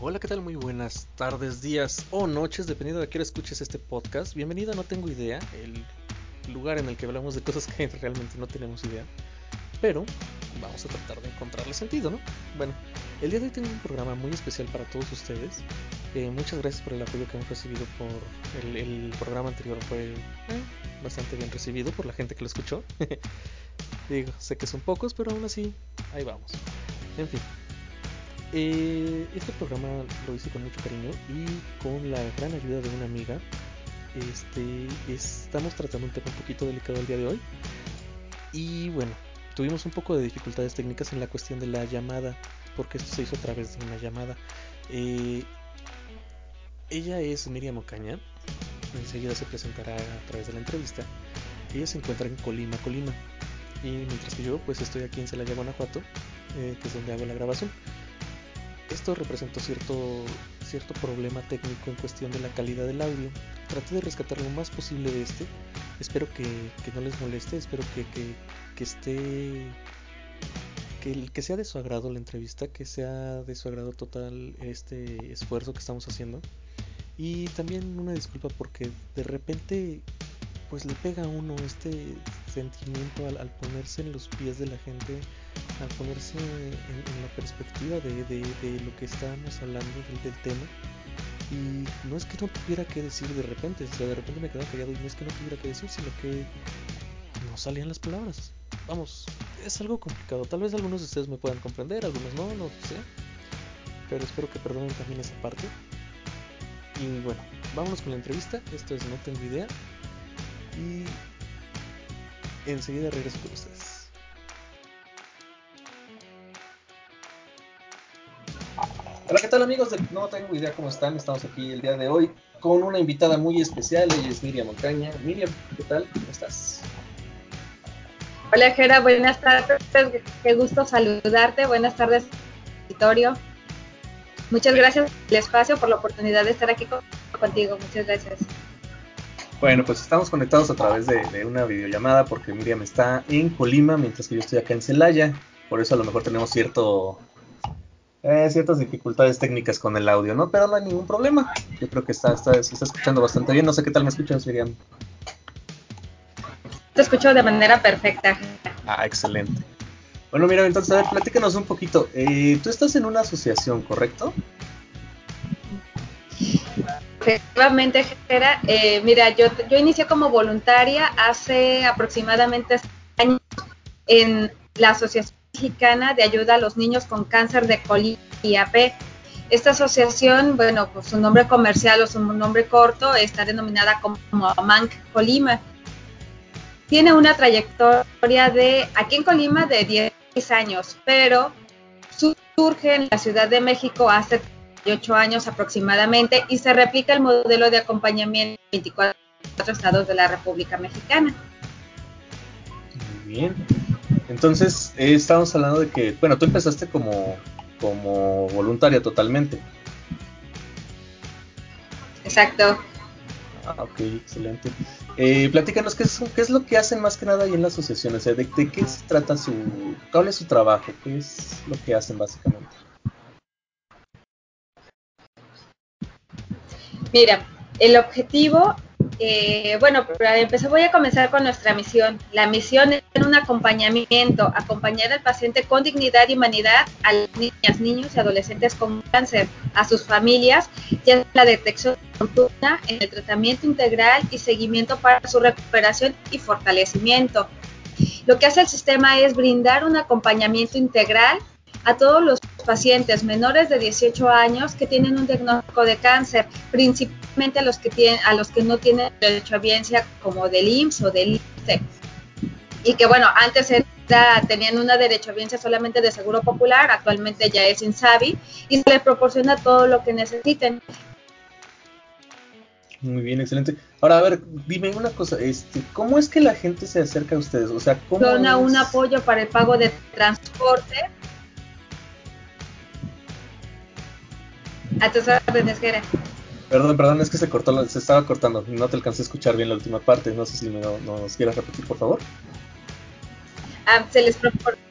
Hola, ¿qué tal? Muy buenas tardes, días o noches, dependiendo de a qué hora escuches este podcast. Bienvenido, no tengo idea, el lugar en el que hablamos de cosas que realmente no tenemos idea. Pero vamos a tratar de encontrarle sentido, ¿no? Bueno, el día de hoy tengo un programa muy especial para todos ustedes. Eh, muchas gracias por el apoyo que hemos recibido por el, el programa anterior. Fue eh, bastante bien recibido por la gente que lo escuchó. Digo, sé que son pocos, pero aún así, ahí vamos. En fin, eh, este programa lo hice con mucho cariño y con la gran ayuda de una amiga. Este, estamos tratando un tema un poquito delicado el día de hoy. Y bueno, tuvimos un poco de dificultades técnicas en la cuestión de la llamada, porque esto se hizo a través de una llamada. Eh, ella es Miriam Ocaña, enseguida se presentará a través de la entrevista. Ella se encuentra en Colima, Colima. Y mientras que yo pues estoy aquí en Celaya, Guanajuato, eh, que es donde hago la grabación. Esto representó cierto, cierto problema técnico en cuestión de la calidad del audio. Traté de rescatar lo más posible de este. Espero que, que no les moleste, espero que, que, que esté que, que, sea de su agrado la entrevista, que sea de su agrado total este esfuerzo que estamos haciendo. Y también una disculpa porque de repente pues le pega a uno este sentimiento al, al, ponerse en los pies de la gente, al ponerse en, la perspectiva de, de, lo que estábamos hablando del, del, tema. Y no es que no tuviera que decir de repente, o sea, de repente me quedaba callado y no es que no tuviera que decir, sino que no salían las palabras. Vamos, es algo complicado. Tal vez algunos de ustedes me puedan comprender, algunos no, no sé. Pero espero que perdonen también esa parte. Y bueno, vámonos con la entrevista. Esto es No Tengo Idea y enseguida regreso con ustedes. ¿Qué tal amigos? No tengo idea cómo están. Estamos aquí el día de hoy con una invitada muy especial. Ella es Miriam Montaña. Miriam, ¿qué tal? ¿Cómo estás? Hola, Jera. Buenas tardes. Qué gusto saludarte. Buenas tardes, auditorio. Muchas gracias por el espacio, por la oportunidad de estar aquí contigo. Muchas gracias. Bueno, pues estamos conectados a través de, de, una videollamada porque Miriam está en Colima mientras que yo estoy acá en Celaya. Por eso a lo mejor tenemos cierto, eh, ciertas dificultades técnicas con el audio, ¿no? Pero no hay ningún problema. Yo creo que está, está, se está escuchando bastante bien. No sé qué tal me escuchas, Miriam. Te escucho de manera perfecta. Ah, excelente. Bueno, Miriam, entonces, a ver, platícanos un poquito. Eh, tú estás en una asociación, ¿correcto? Efectivamente, Jera. Eh, mira, yo, yo inicié como voluntaria hace aproximadamente años en la Asociación Mexicana de Ayuda a los Niños con Cáncer de Colima IAP. Esta asociación, bueno, pues su nombre comercial o su nombre corto está denominada como MANC Colima. Tiene una trayectoria de, aquí en Colima, de 10 años, pero surge en la Ciudad de México hace 8 años aproximadamente y se replica el modelo de acompañamiento en 24 estados de la República Mexicana. Muy bien. Entonces, eh, estamos hablando de que, bueno, tú empezaste como, como voluntaria totalmente. Exacto. Ah, ok, excelente. Eh, platícanos, ¿qué es, ¿qué es, lo que hacen más que nada ahí en la asociación? O sea, ¿de, de qué se trata su... ¿Cuál es su trabajo? ¿Qué es lo que hacen básicamente? Mira, el objetivo, eh, bueno, para empezar voy a comenzar con nuestra misión. La misión es un acompañamiento, acompañar al paciente con dignidad y humanidad a las niñas, niños y adolescentes con cáncer, a sus familias, ya la detección oportuna, en el tratamiento integral y seguimiento para su recuperación y fortalecimiento. Lo que hace el sistema es brindar un acompañamiento integral a todos los pacientes menores de 18 años que tienen un diagnóstico de cáncer, principalmente a los que tienen, a los que no tienen derecho a biencia como del IMSS o del ISTE. Y que bueno, antes era, tenían una derecho a biencia solamente de seguro popular, actualmente ya es INSABI y se les proporciona todo lo que necesiten. Muy bien, excelente. Ahora, a ver, dime una cosa, este, ¿cómo es que la gente se acerca a ustedes? O sea, ¿cómo Dona es? un apoyo para el pago de transporte A tus órdenes, Jera. Perdón, perdón, es que se cortó, se estaba cortando. No te alcancé a escuchar bien la última parte. No sé si me no, nos quieras repetir, por favor. Ah, se les proporciona.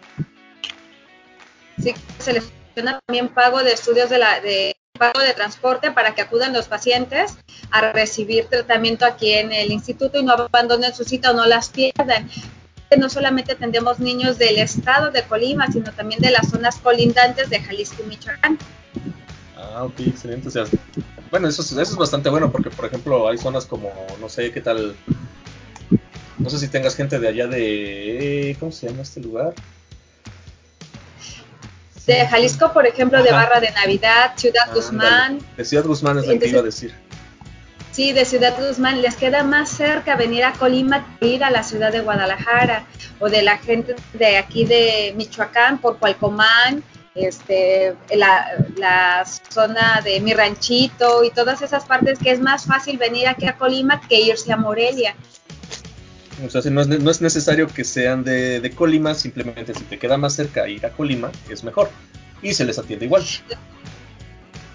Sí, se les proporciona también pago de estudios de la de pago de transporte para que acudan los pacientes a recibir tratamiento aquí en el instituto y no abandonen su cita o no las pierdan. No solamente atendemos niños del estado de Colima, sino también de las zonas colindantes de Jalisco y Michoacán. Ah, ok, excelente. O sea, bueno, eso, eso es bastante bueno porque, por ejemplo, hay zonas como, no sé qué tal, no sé si tengas gente de allá de, ¿cómo se llama este lugar? De Jalisco, por ejemplo, de Barra de Navidad, Ciudad Guzmán. De Ciudad Guzmán es lo que iba a decir. Sí, de Ciudad Guzmán les queda más cerca venir a Colima que ir a la ciudad de Guadalajara o de la gente de aquí de Michoacán por Cualcomán, este, la, zona de mi ranchito y todas esas partes que es más fácil venir aquí a Colima que irse a Morelia. O sea, no es, no es necesario que sean de, de, Colima, simplemente si te queda más cerca ir a Colima es mejor y se les atiende igual.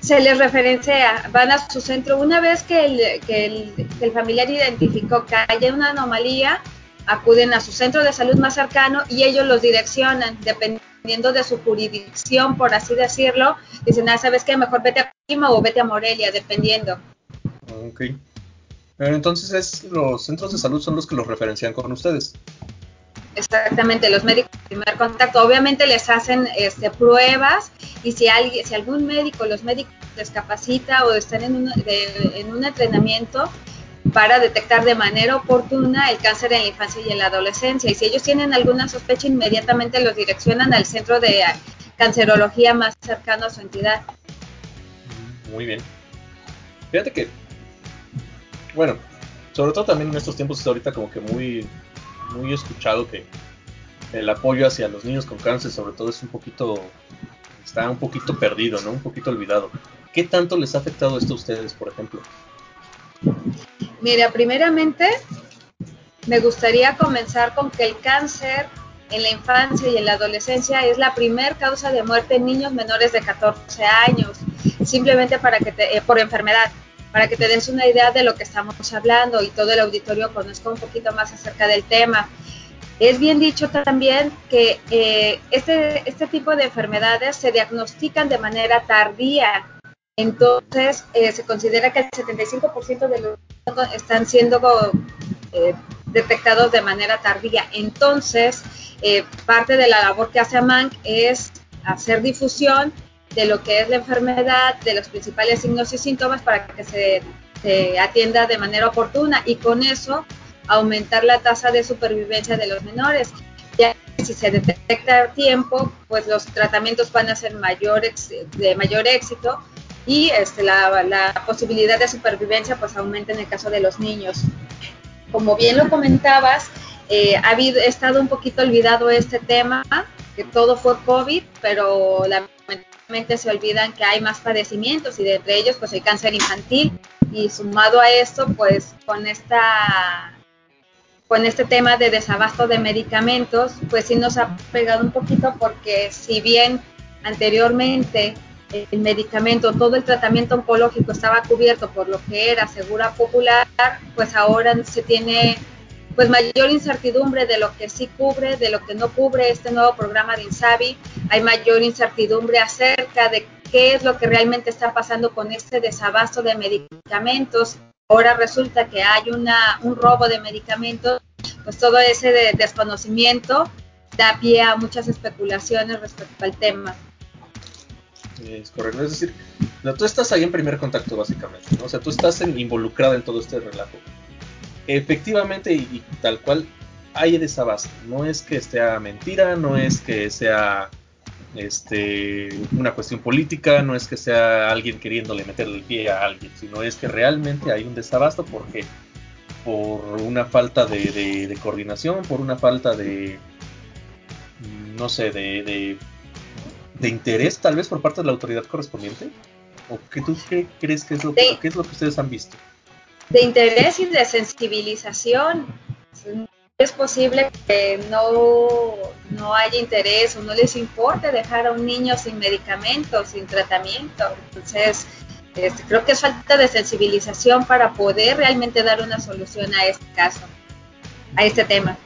Se les referencia, van a su centro. Una vez que el, que el, que el familiar identificó que hay una anomalía, acuden a su centro de salud más cercano y ellos los direccionan, dependiendo de su jurisdicción, por así decirlo. Dicen, ah, ¿sabes qué? Mejor vete a Colima o vete a Morelia, dependiendo. Ok. Pero entonces es, los centros de salud son los que los referencian con ustedes. Exactamente, los médicos de primer contacto. Obviamente les hacen este, pruebas y si, alguien, si algún médico, los médicos les capacita o están en un, en un entrenamiento para detectar de manera oportuna el cáncer en la infancia y en la adolescencia. Y si ellos tienen alguna sospecha, inmediatamente los direccionan al centro de cancerología más cercano a su entidad. Muy bien. Fíjate que bueno, sobre todo también en estos tiempos es ahorita como que muy, muy escuchado que el apoyo hacia los niños con cáncer sobre todo es un poquito, está un poquito perdido, ¿no? Un poquito olvidado. ¿Qué tanto les ha afectado esto a ustedes, por ejemplo? Mira, primeramente me gustaría comenzar con que el cáncer en la infancia y en la adolescencia es la primer causa de muerte en niños menores de 14 años, simplemente para que te, eh, por enfermedad para que te des una idea de lo que estamos hablando y todo el auditorio conozca un poquito más acerca del tema. Es bien dicho también que eh, este, este tipo de enfermedades se diagnostican de manera tardía. Entonces, eh, se considera que el 75% de los están siendo eh, detectados de manera tardía. Entonces, parte de la labor que hace AMANC es hacer difusión de lo que es la enfermedad, de los principales signos y síntomas para que se, atienda de manera oportuna y con eso aumentar la tasa de supervivencia de los menores. Ya si se detecta a tiempo, pues los tratamientos van a ser mayor, de mayor éxito y este, la, posibilidad de supervivencia pues aumenta en el caso de los niños. Como bien lo comentabas, eh, ha estado un poquito olvidado este tema, que todo fue COVID, pero la se olvidan que hay más padecimientos y de entre ellos pues el cáncer infantil y sumado a esto pues con esta con este tema de desabasto de medicamentos pues sí nos ha pegado un poquito porque si bien anteriormente el medicamento, todo el tratamiento oncológico estaba cubierto por lo que era Segura Popular, pues ahora se tiene pues mayor incertidumbre de lo que sí cubre, de lo que no cubre este nuevo programa de INSABI, hay mayor incertidumbre acerca de qué es lo que realmente está pasando con este desabasto de medicamentos. Ahora resulta que hay una, un robo de medicamentos, pues todo ese desconocimiento da pie a muchas especulaciones respecto al tema. Es correcto, es decir, tú estás ahí en primer contacto básicamente, ¿no? o sea, tú estás involucrada en todo este relajo efectivamente y, tal cual hay desabasto. No es que sea mentira, no es que sea este, una cuestión política, no es que sea alguien queriéndole meter el pie a alguien, sino es que realmente hay un desabasto porque por una falta de, coordinación, por una falta de, no sé, de, interés tal vez por parte de la autoridad correspondiente. ¿O qué tú qué crees que es lo, qué es lo que ustedes han visto? de interés y de sensibilización. Es posible que no, no haya interés o no les importe dejar a un niño sin medicamentos, sin tratamiento. Entonces, este, creo que es falta de sensibilización para poder realmente dar una solución a este caso, a este tema.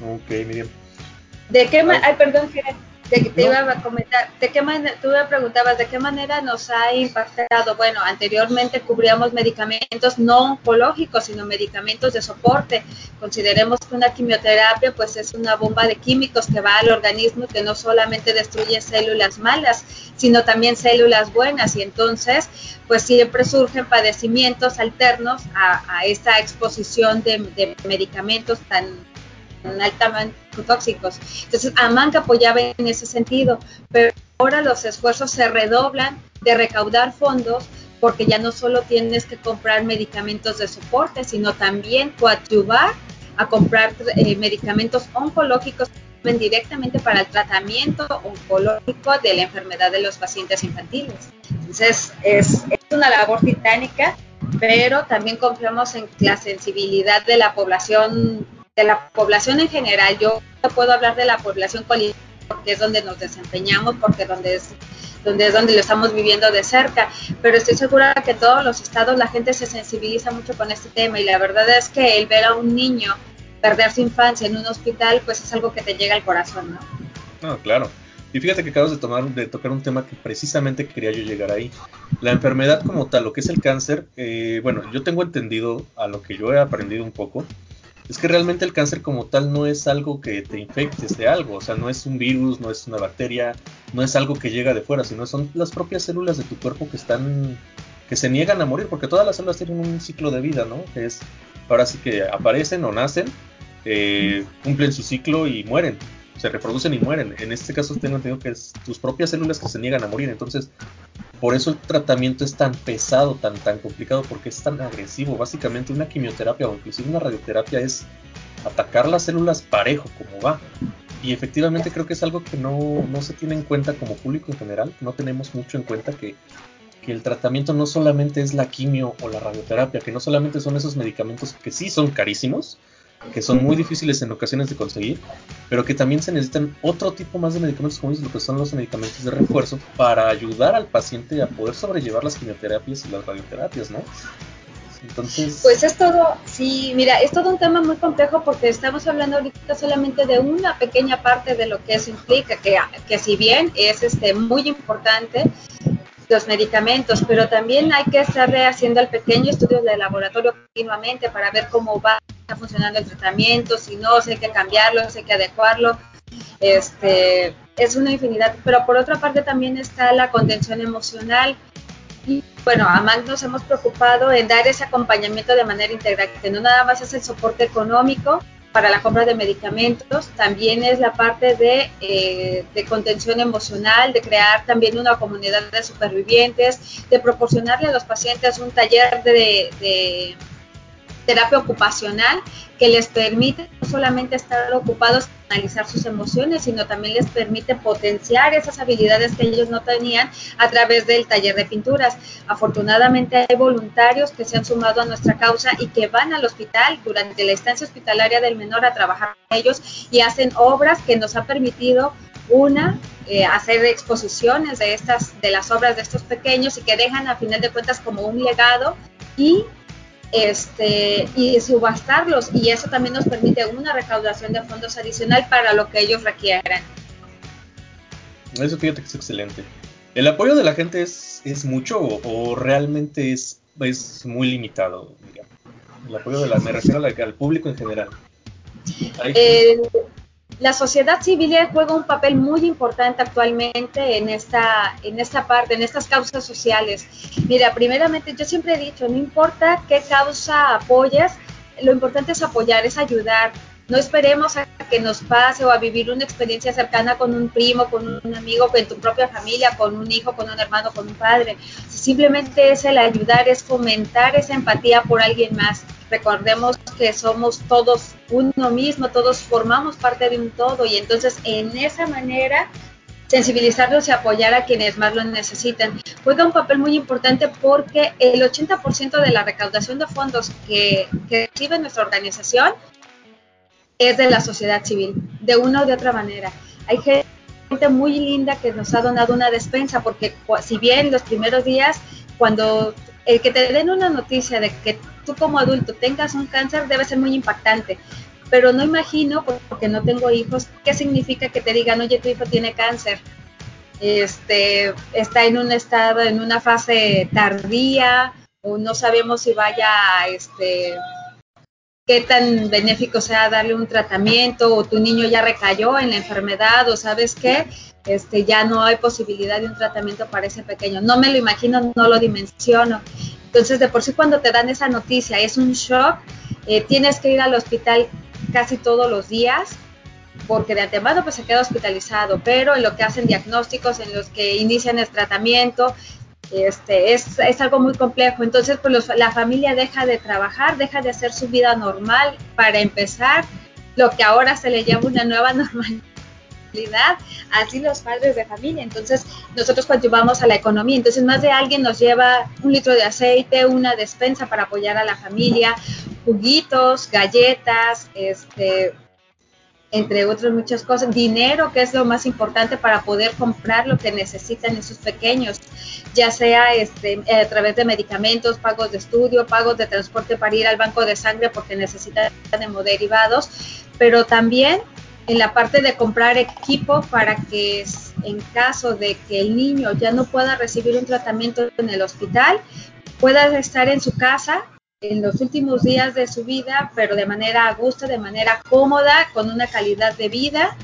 Ok, Miriam. ¿De qué Ay, perdón, Te, iba a comentar, ¿de qué manera, tú me preguntabas de qué manera nos ha impactado. Bueno, anteriormente cubríamos medicamentos no oncológicos, sino medicamentos de soporte. Consideremos que una quimioterapia pues es una bomba de químicos que va al organismo que no solamente destruye células malas, sino también células buenas y entonces pues siempre surgen padecimientos alternos a, esta exposición de medicamentos tan altamente tóxicos. Entonces, Amanca apoyaba en ese sentido, pero ahora los esfuerzos se redoblan de recaudar fondos porque ya no solo tienes que comprar medicamentos de soporte, sino también coadyuvar a comprar eh, medicamentos oncológicos directamente para el tratamiento oncológico de la enfermedad de los pacientes infantiles. Entonces, es, es una labor titánica, pero también confiamos en la sensibilidad de la población de la población en general, yo puedo hablar de la población colindante porque es donde nos desempeñamos, porque donde es donde es donde lo estamos viviendo de cerca, pero estoy segura que todos los estados la gente se sensibiliza mucho con este tema y la verdad es que el ver a un niño perder su infancia en un hospital, pues es algo que te llega al corazón, ¿no? No, claro. Y fíjate que acabas de, tomar, de tocar un tema que precisamente quería yo llegar ahí. La enfermedad como tal, lo que es el cáncer, eh, bueno, yo tengo entendido a lo que yo he aprendido un poco, es que realmente el cáncer como tal no es algo que te infectes de algo, o sea, no es un virus, no es una bacteria, no es algo que llega de fuera, sino son las propias células de tu cuerpo que están, que se niegan a morir, porque todas las células tienen un ciclo de vida, ¿no? Que es, ahora sí que aparecen o nacen, eh, cumplen su ciclo y mueren, se reproducen y mueren. En este caso tengo entendido que es tus propias células que se niegan a morir, entonces por eso el tratamiento es tan pesado, tan, tan complicado, porque es tan agresivo. Básicamente una quimioterapia o inclusive una radioterapia es atacar las células parejo, como va. Y efectivamente creo que es algo que no, se tiene en cuenta como público en general, no tenemos mucho en cuenta que, que el tratamiento no solamente es la quimio o la radioterapia, que no solamente son esos medicamentos que sí son carísimos, que son muy difíciles en ocasiones de conseguir, pero que también se necesitan otro tipo más de medicamentos, como lo que son los medicamentos de refuerzo, para ayudar al paciente a poder sobrellevar las quimioterapias y las radioterapias, ¿no? Entonces... Pues es todo, sí, mira, es todo un tema muy complejo porque estamos hablando ahorita solamente de una pequeña parte de lo que eso implica, que, que si bien es este, muy importante, los medicamentos, pero también hay que estar haciendo el pequeño estudio de laboratorio continuamente para ver cómo va funcionando el tratamiento, si no, si hay que cambiarlo, si hay que adecuarlo. Este, es una infinidad, pero por otra parte también está la contención emocional. Y bueno, además nos hemos preocupado en dar ese acompañamiento de manera integral, que no nada más es el soporte económico, para la compra de medicamentos, también es la parte de, eh, de, contención emocional, de crear también una comunidad de supervivientes, de proporcionarle a los pacientes un taller de, de terapia ocupacional que les permite no solamente estar ocupados analizar sus emociones, sino también les permite potenciar esas habilidades que ellos no tenían a través del taller de pinturas. Afortunadamente hay voluntarios que se han sumado a nuestra causa y que van al hospital durante la estancia hospitalaria del menor a trabajar con ellos y hacen obras que nos ha permitido una eh, hacer exposiciones de estas de las obras de estos pequeños y que dejan a final de cuentas como un legado y este, y subastarlos y eso también nos permite una recaudación de fondos adicional para lo que ellos requieran. Eso fíjate que es excelente. ¿El apoyo de la gente es, es mucho o, realmente es, es muy limitado? El apoyo de la, me refiero al, público en general. Eh, la sociedad civil juega un papel muy importante actualmente en esta, en esta parte, en estas causas sociales. Mira, primeramente yo siempre he dicho, no importa qué causa apoyas, lo importante es apoyar, es ayudar. No esperemos a que nos pase o a vivir una experiencia cercana con un primo, con un amigo, con tu propia familia, con un hijo, con un hermano, con un padre. Simplemente es el ayudar, es fomentar esa empatía por alguien más. Recordemos que somos todos uno mismo, todos formamos parte de un todo y entonces en esa manera sensibilizarlos y apoyar a quienes más lo necesitan. Juega un papel muy importante porque el 80% de la recaudación de fondos que, que recibe nuestra organización es de la sociedad civil, de una o de otra manera. Hay gente muy linda que nos ha donado una despensa porque si bien los primeros días, cuando el que te den una noticia de que tú como adulto tengas un cáncer debe ser muy impactante. pero no imagino, porque no tengo hijos, qué significa que te digan, oye, tu hijo tiene cáncer, este, está en un estado, en una fase tardía, o no sabemos si vaya, este, qué tan benéfico sea darle un tratamiento, o tu niño ya recayó en la enfermedad, o sabes qué, este, ya no hay posibilidad de un tratamiento para ese pequeño. No me lo imagino, no lo dimensiono. Entonces, de por sí cuando te dan esa noticia es un shock, eh, tienes que ir al hospital casi todos los días porque de antemano pues se queda hospitalizado, pero en lo que hacen diagnósticos, en los que inician el tratamiento, este, es, es algo muy complejo. Entonces, pues la familia deja de trabajar, deja de hacer su vida normal para empezar lo que ahora se le llama una nueva normalidad así los padres de familia. Entonces, nosotros contribuamos a la economía. Entonces, más de alguien nos lleva un litro de aceite, una despensa para apoyar a la familia, juguitos, galletas, este, entre otras muchas cosas, dinero, que es lo más importante para poder comprar lo que necesitan esos pequeños, ya sea este, a través de medicamentos, pagos de estudio, pagos de transporte para ir al banco de sangre porque necesitan hemoderivados, pero también en la parte de comprar equipo para que en caso de que el niño ya no pueda recibir un tratamiento en el hospital, pueda estar en su casa en los últimos días de su vida, pero de manera a gusto, de manera cómoda, con una calidad de vida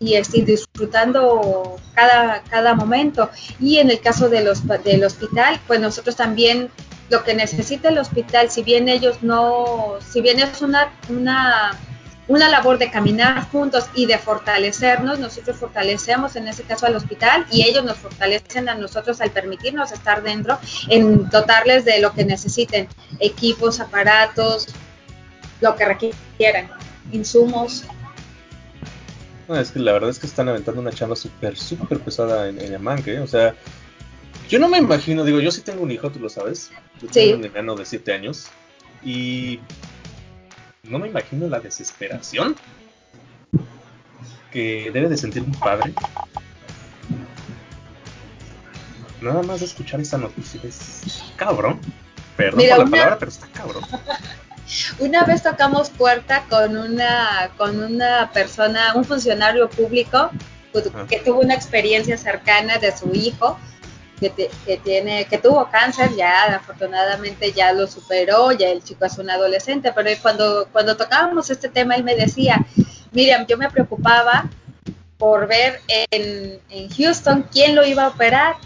y estoy disfrutando cada, cada momento. Y en el caso de los, del hospital, pues nosotros también lo que necesita el hospital, si bien ellos no, si bien es una, una una labor de caminar juntos y de fortalecernos. Nosotros fortalecemos en ese caso al hospital y ellos nos fortalecen a nosotros al permitirnos estar dentro, en dotarles de lo que necesiten, equipos, aparatos, lo que requieran, insumos. No, es que la verdad es que están aventando una chamba súper, súper pesada en, en ¿eh? O sea, yo no me imagino, digo, yo sí tengo un hijo, tú lo sabes. Yo tengo un enano de 7 años. Y no me imagino la desesperación que debe de sentir un padre. Nada más de escuchar esa noticia es cabrón. Perdón por la palabra, pero está cabrón. Una vez tocamos puerta con una con una persona, un funcionario público que tuvo una experiencia cercana de su hijo que, tiene, que tuvo cáncer, ya afortunadamente ya lo superó, ya el chico es un adolescente, pero cuando, cuando tocábamos este tema, él me decía, Miriam, yo me preocupaba por ver en, en Houston quién lo iba a operar.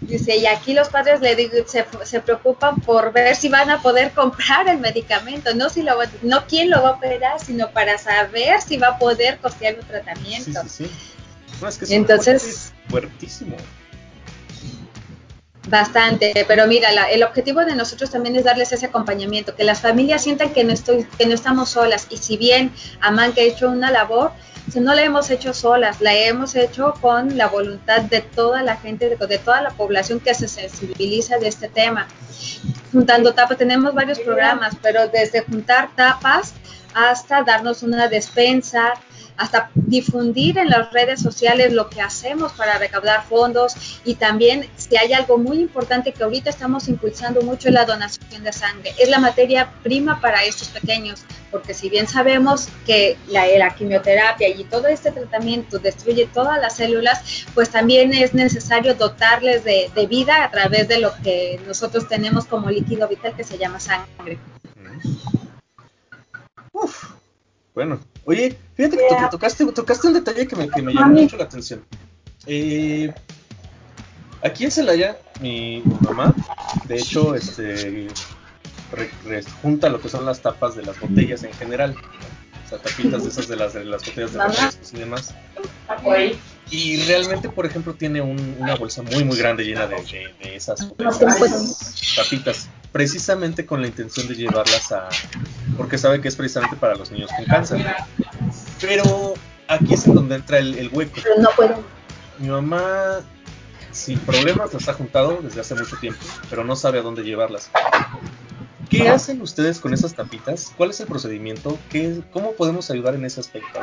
Dice, y aquí los padres le digo, se, se, preocupan por ver si van a poder comprar el medicamento, no si lo no quién lo va a operar, sino para saber si va a poder costear el tratamiento. Sí, sí, sí. es que Entonces, fuertísimo. Bastante, pero mira, el objetivo de nosotros también es darles ese acompañamiento, que las familias sientan que no, estoy, que no estamos solas. Y si bien Amán ha hecho una labor, no la hemos hecho solas, la hemos hecho con la voluntad de toda la gente, de toda la población que se sensibiliza de este tema. Juntando tapas, tenemos varios programas, pero desde juntar tapas hasta darnos una despensa, hasta difundir en las redes sociales lo que hacemos para recaudar fondos y también si hay algo muy importante que ahorita estamos impulsando mucho es la donación de sangre. Es la materia prima para estos pequeños, porque si bien sabemos que la, quimioterapia y todo este tratamiento destruye todas las células, pues también es necesario dotarles de, de vida a través de lo que nosotros tenemos como líquido vital que se llama sangre. Uf, bueno, oye, fíjate que tocaste, tocaste un detalle que me, que me llamó mucho la atención. Eh, aquí en Celaya, mi mamá, de hecho, este, junta lo que son las tapas de las botellas en general. O sea, tapitas de esas de las, de las botellas de refrescos y demás. Y realmente, por ejemplo, tiene una bolsa muy, muy grande llena de, de esas botellas, tapitas precisamente con la intención de llevarlas a... porque sabe que es precisamente para los niños con cáncer. Pero aquí es en donde entra el, hueco. Pero no puedo. Mi mamá, sin problemas, las ha juntado desde hace mucho tiempo, pero no sabe a dónde llevarlas. ¿Qué hacen ustedes con esas tapitas? ¿Cuál es el procedimiento? ¿Qué, ¿Cómo podemos ayudar en ese aspecto?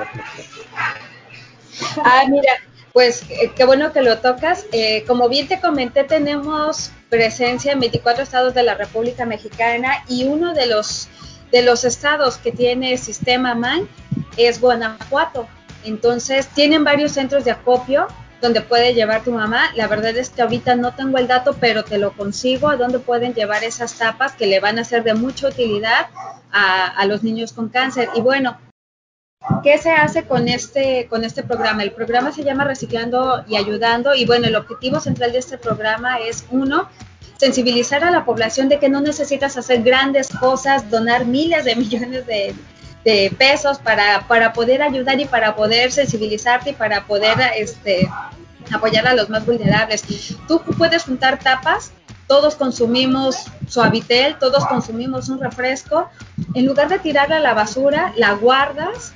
Ah, mira, pues eh, qué bueno que lo tocas. Eh, como bien te comenté, tenemos presencia en 24 estados de la República Mexicana y uno de los, de los estados que tiene sistema MAN es Guanajuato. Entonces tienen varios centros de acopio donde puede llevar tu mamá. La verdad es que ahorita no tengo el dato, pero te lo consigo a dónde pueden llevar esas tapas que le van a ser de mucha utilidad a, a los niños con cáncer. Y bueno, ¿Qué se hace con este, con este programa? El programa se llama Reciclando y Ayudando y bueno, el objetivo central de este programa es uno, sensibilizar a la población de que no necesitas hacer grandes cosas, donar miles de millones de, de pesos para, para poder ayudar y para poder sensibilizarte y para poder este, apoyar a los más vulnerables. Tú puedes juntar tapas, todos consumimos suavitel, todos consumimos un refresco, en lugar de tirarla a la basura, la guardas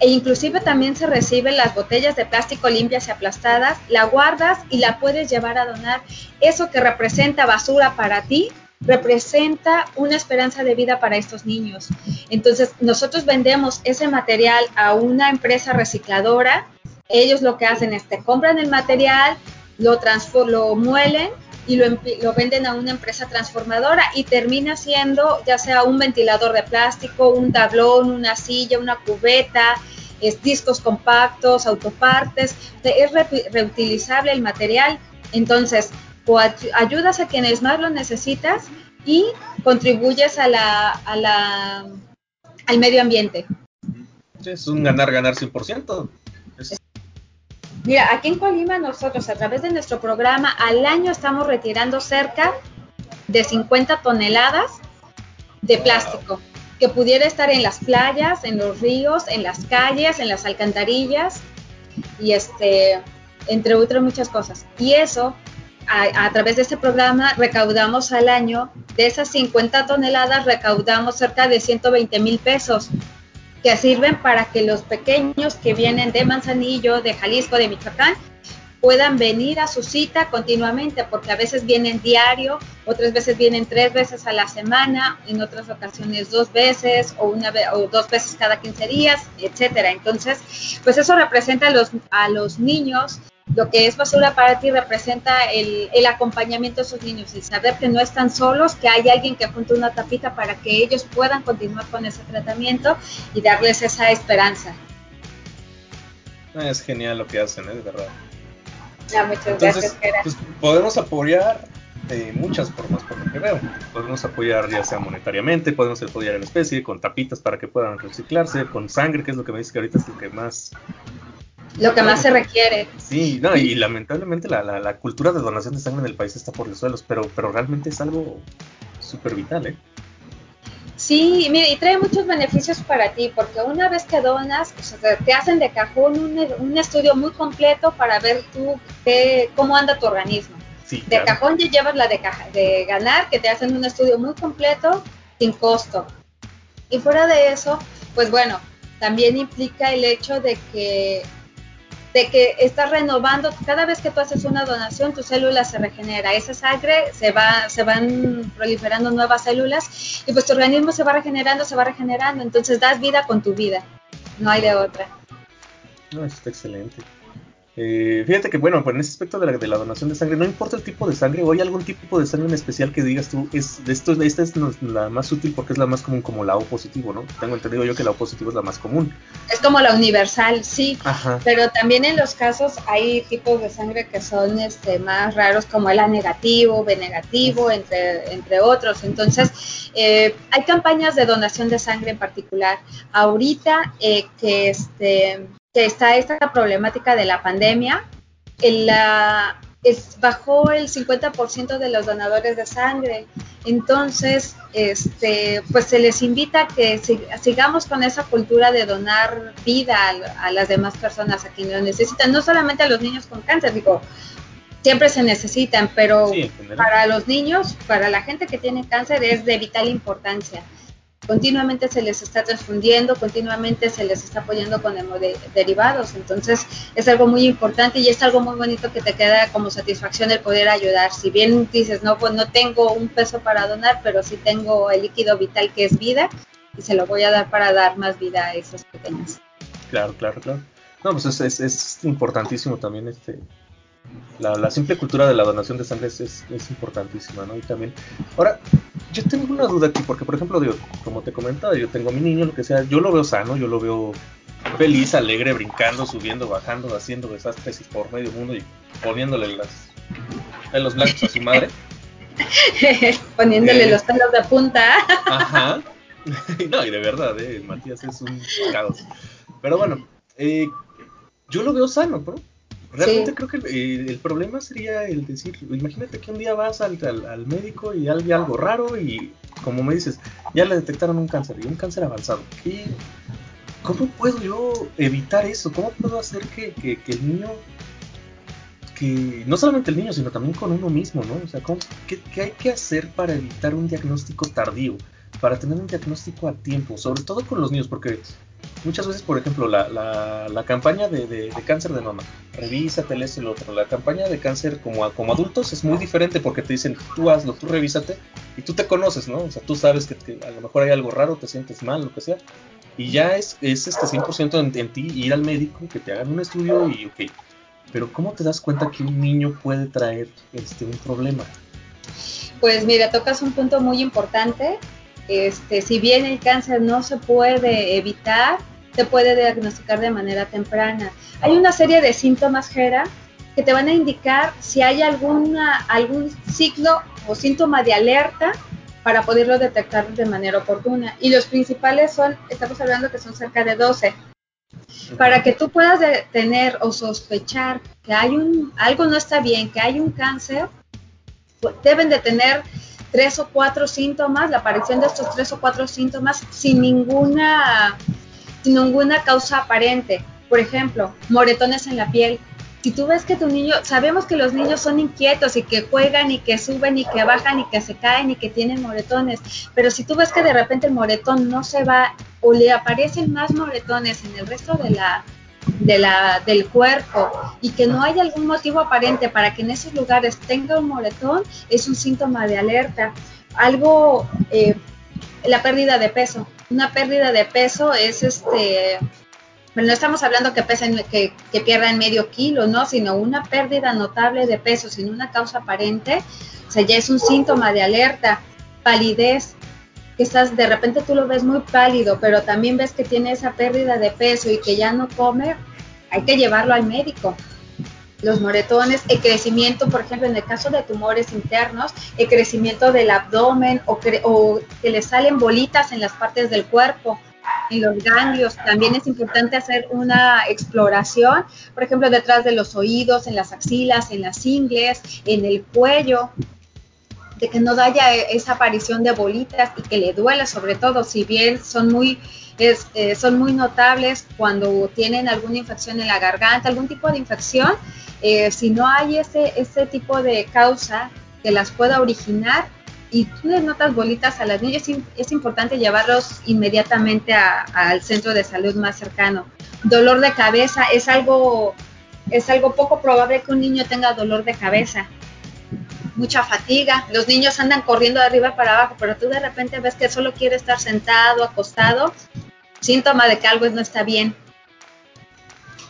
e inclusive también se reciben las botellas de plástico limpias y aplastadas, la guardas y la puedes llevar a donar. Eso que representa basura para ti, representa una esperanza de vida para estos niños. Entonces, nosotros vendemos ese material a una empresa recicladora. Ellos lo que hacen es te compran el material, lo, lo muelen y lo, lo, venden a una empresa transformadora y termina siendo ya sea un ventilador de plástico, un tablón, una silla, una cubeta, es discos compactos, autopartes, es reutilizable el material. Entonces, ayudas a quienes más lo necesitas y contribuyes a la, a la, al medio ambiente. Es un ganar-ganar 100%. Mira, aquí en Colima nosotros a través de nuestro programa al año estamos retirando cerca de 50 toneladas de plástico que pudiera estar en las playas, en los ríos, en las calles, en las alcantarillas y este entre otras muchas cosas. Y eso a, a, través de este programa recaudamos al año, de esas 50 toneladas recaudamos cerca de 120 mil pesos que sirven para que los pequeños que vienen de Manzanillo, de Jalisco, de Michoacán, puedan venir a su cita continuamente, porque a veces vienen diario, otras veces vienen tres veces a la semana, en otras ocasiones dos veces o una vez o dos veces cada 15 días, etcétera. Entonces, pues eso representa a los, a los niños lo que es basura para ti representa el, el, acompañamiento de esos niños, el saber que no están solos, que hay alguien que apunta una tapita para que ellos puedan continuar con ese tratamiento y darles esa esperanza. Ah, es genial lo que hacen, es ¿eh? verdad. Ah, muchas Entonces, gracias. Pues, podemos apoyar de muchas formas, por lo que veo. Podemos apoyar ya sea monetariamente, podemos apoyar en especie, con tapitas para que puedan reciclarse, con sangre, que es lo que me dice que ahorita es lo que más lo que más se requiere. Sí, no, y lamentablemente la, la, cultura de donación de sangre en el país está por los suelos, pero, pero realmente es algo súper vital, ¿eh? Sí, mire, y trae muchos beneficios para ti, porque una vez que donas, te hacen de cajón un, un, estudio muy completo para ver tú qué, cómo anda tu organismo. Sí, de cajón ya llevas la de, caja, de ganar, que te hacen un estudio muy completo, sin costo. Y fuera de eso, pues bueno, también implica el hecho de que de que estás renovando, cada vez que tú haces una donación, tu célula se regenera, esa sangre se va, se van proliferando nuevas células y pues tu organismo se va regenerando, se va regenerando, entonces das vida con tu vida, no hay de otra. No, está excelente. Eh, fíjate que, bueno, pues en ese aspecto de la, de la, donación de sangre, no importa el tipo de sangre, o hay algún tipo de sangre en especial que digas tú, es, esto, esta es la más útil porque es la más común como la O positivo, ¿no? Tengo entendido yo que la O positivo es la más común. Es como la universal, sí, pero también en los casos hay tipos de sangre que son este, más raros como el A negativo, B negativo, entre, entre otros. Entonces, eh, hay campañas de donación de sangre en particular. Ahorita eh, que este que está esta problemática de la pandemia, la, es, bajó el 50% de los donadores de sangre. Entonces, este, pues se les invita a que sigamos con esa cultura de donar vida a, a, las demás personas a quienes lo necesitan, no solamente a los niños con cáncer, digo, siempre se necesitan, pero sí, para los niños, para la gente que tiene cáncer es de vital importancia continuamente se les está transfundiendo, continuamente se les está apoyando con derivados. Entonces es algo muy importante y es algo muy bonito que te queda como satisfacción el poder ayudar. Si bien dices, no, pues no tengo un peso para donar, pero sí tengo el líquido vital que es vida y se lo voy a dar para dar más vida a esos pequeños. Claro, claro, claro. No, pues es, es, es importantísimo también este la, simple cultura de la donación de sangre es, es, importantísima, ¿no? Y también, ahora, yo tengo una duda aquí, porque por ejemplo, digo, como te comentaba, yo tengo a mi niño, lo que sea, yo lo veo sano, yo lo veo feliz, alegre, brincando, subiendo, bajando, haciendo desastres por medio mundo y poniéndole las pelos blancos a su madre. poniéndole eh, los pelos de punta. Ajá. no, y de verdad, eh, Matías es un caos. Pero bueno, eh, yo lo veo sano, ¿no? Realmente creo que el, problema sería el decir, imagínate que un día vas al, al, médico y hay algo raro y como me dices, ya le detectaron un cáncer y un cáncer avanzado. ¿Qué, ¿Cómo puedo yo evitar eso? ¿Cómo puedo hacer que, que, el niño, que no solamente el niño, sino también con uno mismo, ¿no? O sea, qué, ¿qué hay que hacer para evitar un diagnóstico tardío? Para tener un diagnóstico a tiempo, sobre todo con los niños, porque muchas veces, por ejemplo, la, campaña de, cáncer de mama, revísate y lo otro. La campaña de cáncer como, como adultos es muy diferente porque te dicen, tú hazlo, tú revísate y tú te conoces, ¿no? O sea, tú sabes que, a lo mejor hay algo raro, te sientes mal, lo que sea. Y ya es, es este 100% en, en ti ir al médico, que te hagan un estudio y ok. Pero ¿cómo te das cuenta que un niño puede traer este, un problema? Pues mira, tocas un punto muy importante este, si bien el cáncer no se puede evitar, se puede diagnosticar de manera temprana. Hay una serie de síntomas, Gera, que te van a indicar si hay alguna, algún signo o síntoma de alerta para poderlo detectar de manera oportuna. Y los principales son, estamos hablando que son cerca de 12. Para que tú puedas tener o sospechar que hay un, algo no está bien, que hay un cáncer, pues, deben de tener tres o cuatro síntomas, la aparición de estos tres o cuatro síntomas sin ninguna, sin ninguna causa aparente. Por ejemplo, moretones en la piel. Si tú ves que tu niño, sabemos que los niños son inquietos y que juegan y que suben y que bajan y que se caen y que tienen moretones, pero si tú ves que de repente el moretón no se va o le aparecen más moretones en el resto de la, de la, del cuerpo y que no hay algún motivo aparente para que en esos lugares tenga un moretón, es un síntoma de alerta. Algo, eh, la pérdida de peso. Una pérdida de peso es este, no estamos hablando que, pesen, que, que pierdan medio kilo, ¿no? Sino una pérdida notable de peso sin una causa aparente, o sea, ya es un síntoma de alerta. Palidez, quizás de repente tú lo ves muy pálido, pero también ves que tiene esa pérdida de peso y que ya no come, hay que llevarlo al médico. Los moretones, el crecimiento, por ejemplo, en el caso de tumores internos, el crecimiento del abdomen o, o que le salen bolitas en las partes del cuerpo, en los ganglios. También es importante hacer una exploración, por ejemplo, detrás de los oídos, en las axilas, en las ingles, en el cuello, de que no haya esa aparición de bolitas y que le duela sobre todo, si bien son muy, eh, son muy notables cuando tienen alguna infección en la garganta, algún tipo de infección, eh, si no hay ese, ese tipo de causa que las pueda originar y tú notas bolitas a las niñas, es, importante llevarlos inmediatamente al centro de salud más cercano. Dolor de cabeza es algo, es algo poco probable que un niño tenga dolor de cabeza mucha fatiga, los niños andan corriendo de arriba para abajo, pero tú de repente ves que solo quiere estar sentado, acostado, síntoma de que algo no está bien.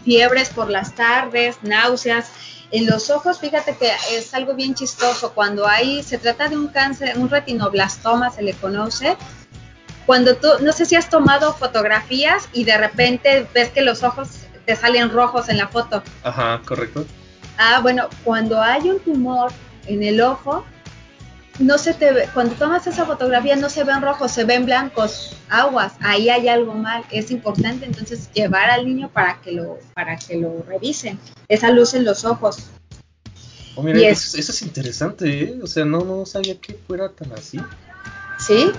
Fiebres por las tardes, náuseas. En los ojos, fíjate que es algo bien chistoso. Cuando hay, se trata de un cáncer, un retinoblastoma se le conoce. Cuando tú, no sé si has tomado fotografías y de repente ves que los ojos te salen rojos en la foto. Ajá, correcto. Ah, bueno, cuando hay un tumor en el ojo, no se te ve, cuando tomas esa fotografía no se ven rojos, se ven blancos, aguas, ahí hay algo mal, es importante entonces llevar al niño para que lo, para que lo revisen, esa luz en los ojos. Oh, mira, eso, es interesante, ¿eh? o sea, no, no sabía que fuera tan así. Sí,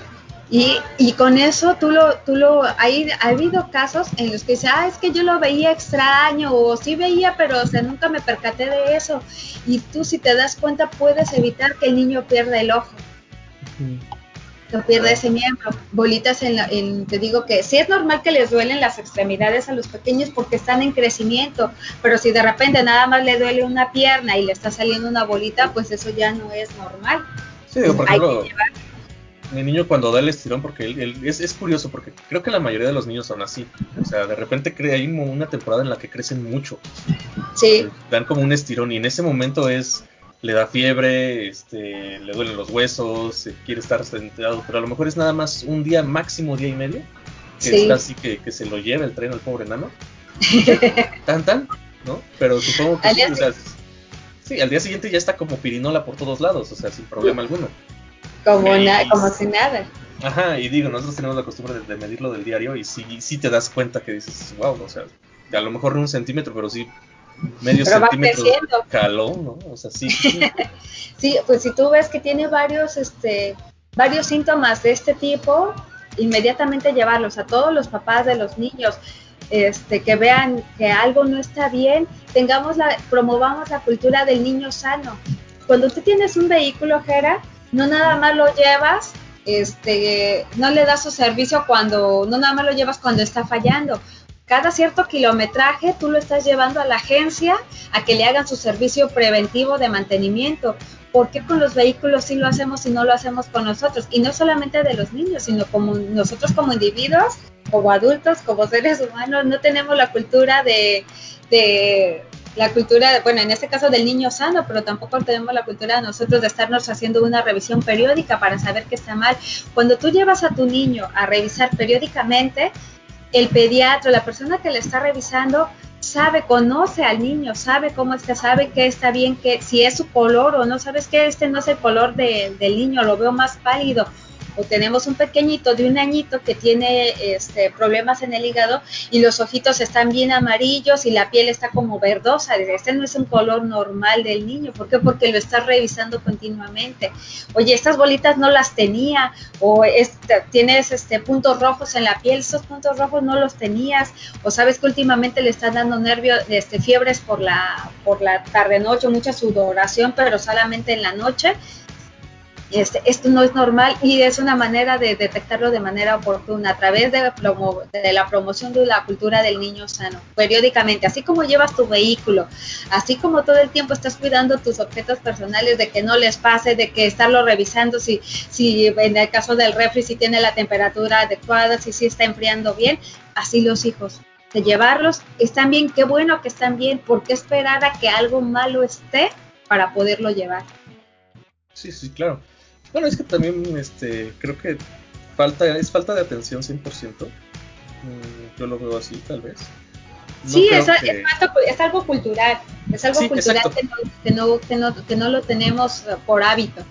y, y, con eso tú lo, tú lo, hay, ha habido casos en los que dice, ah, es que yo lo veía extraño, o sí veía, pero o sea, nunca me percaté de eso. Y tú si te das cuenta puedes evitar que el niño pierda el ojo. Que pierda ese miembro. Bolitas en, la, en, te digo que sí es normal que les duelen las extremidades a los pequeños porque están en crecimiento, pero si de repente nada más le duele una pierna y le está saliendo una bolita, pues eso ya no es normal. Sí, por ejemplo, mi niño cuando da el estirón, porque él, es, es, curioso, porque creo que la mayoría de los niños son así. O sea, de repente hay una temporada en la que crecen mucho. Sí. Dan como un estirón y en ese momento es le da fiebre, este, le duelen los huesos, quiere estar sentado, pero a lo mejor es nada más un día, máximo día y medio, que es casi que, que, se lo lleva el tren al pobre enano. tan tan, ¿no? Pero supongo que sí, o sea, sí, al día siguiente ya está como pirinola por todos lados, o sea, sin problema alguno. Como, como si nada. Ajá, y digo, nosotros tenemos la costumbre de, medirlo del diario y sí, sí te das cuenta que dices, wow, o sea, a lo mejor no un centímetro, pero sí medio centímetro caló, ¿no? O sea, sí. Sí. pues si tú ves que tiene varios, este, varios síntomas de este tipo, inmediatamente llevarlos a todos los papás de los niños, este, que vean que algo no está bien, tengamos la, promovamos la cultura del niño sano. Cuando tú tienes un vehículo, Jera, no nada más lo llevas, este, no le das su servicio cuando, no nada más lo llevas cuando está fallando, cada cierto kilometraje tú lo estás llevando a la agencia a que le hagan su servicio preventivo de mantenimiento. ¿Por qué con los vehículos sí lo hacemos y no lo hacemos con nosotros? Y no solamente de los niños, sino como nosotros como individuos, como adultos, como seres humanos, no tenemos la cultura de, de la cultura, bueno, en este caso del niño sano, pero tampoco tenemos la cultura de nosotros de estarnos haciendo una revisión periódica para saber qué está mal. Cuando tú llevas a tu niño a revisar periódicamente, el pediatra, la persona que le está revisando, sabe, conoce al niño, sabe cómo está, sabe qué está bien, que si es su color o no, sabes que este no es el color del niño, lo veo más pálido o tenemos un pequeñito de un añito que tiene este, problemas en el hígado y los ojitos están bien amarillos y la piel está como verdosa. Este no es un color normal del niño. ¿Por qué? Porque lo estás revisando continuamente. Oye, estas bolitas no las tenía o este, tienes este, puntos rojos en la piel, esos puntos rojos no los tenías o sabes que últimamente le están dando nervios, este, fiebres por la, por la tarde-noche, mucha sudoración, pero solamente en la noche este, esto no es normal y es una manera de detectarlo de manera oportuna a través de, la promoción de la cultura del niño sano, periódicamente, así como llevas tu vehículo, así como todo el tiempo estás cuidando tus objetos personales de que no les pase, de que estarlo revisando si, si en el caso del refri si tiene la temperatura adecuada, si sí está enfriando bien, así los hijos de llevarlos, están bien, qué bueno que están bien, ¿por qué esperar a que algo malo esté para poderlo llevar? Sí, sí, claro. Bueno, es que también este, creo que falta es falta de atención 100%. Mm, yo lo veo así, tal vez. sí, es, algo cultural. Es algo cultural que no, que, no, que, no, lo tenemos por hábito.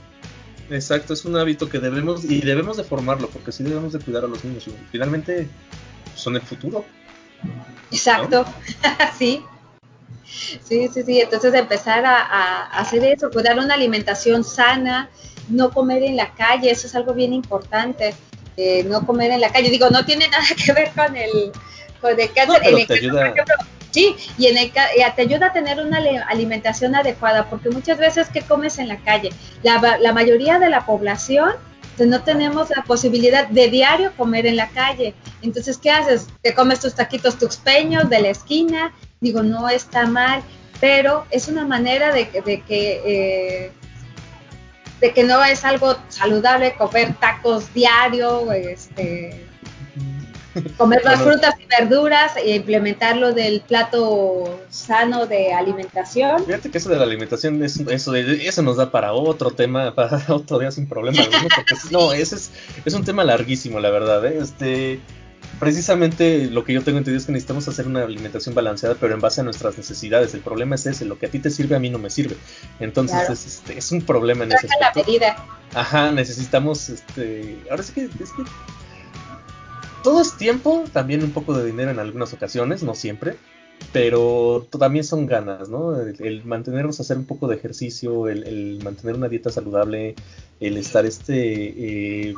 Exacto, es un hábito que debemos y debemos de formarlo porque sí debemos de cuidar a los niños. Finalmente son el futuro. Exacto, sí. Sí, sí, sí. Entonces empezar a, a, hacer eso, cuidar una alimentación sana, no comer en la calle, eso es algo bien importante, eh, no comer en la calle. Digo, no tiene nada que ver con el, con el cáncer. te ayuda... sí, y en el, te ayuda a tener una alimentación adecuada, porque muchas veces, ¿qué comes en la calle? La, la mayoría de la población pues, no tenemos la posibilidad de diario comer en la calle. Entonces, ¿qué haces? Te comes tus taquitos tuxpeños de la esquina. Digo, no está mal, pero es una manera de, de que eh, de que no es algo saludable comer tacos diario, este, comer las frutas y verduras e implementarlo del plato sano de alimentación. Fíjate que eso de la alimentación, eso, eso nos da para otro tema, para otro día sin problema porque no, ese es, es un tema larguísimo, la verdad. ¿eh? Este, precisamente lo que yo tengo entendido es que necesitamos hacer una alimentación balanceada, pero en base a nuestras necesidades. El problema es ese, lo que a ti te sirve a mí no me sirve. Entonces es, este, es, un problema en ese aspecto. Ajá, necesitamos, este, ahora sí que, es que todo es tiempo, también un poco de dinero en algunas ocasiones, no siempre, pero también son ganas, ¿no? El, mantenernos a hacer un poco de ejercicio, el, mantener una dieta saludable, el estar este eh,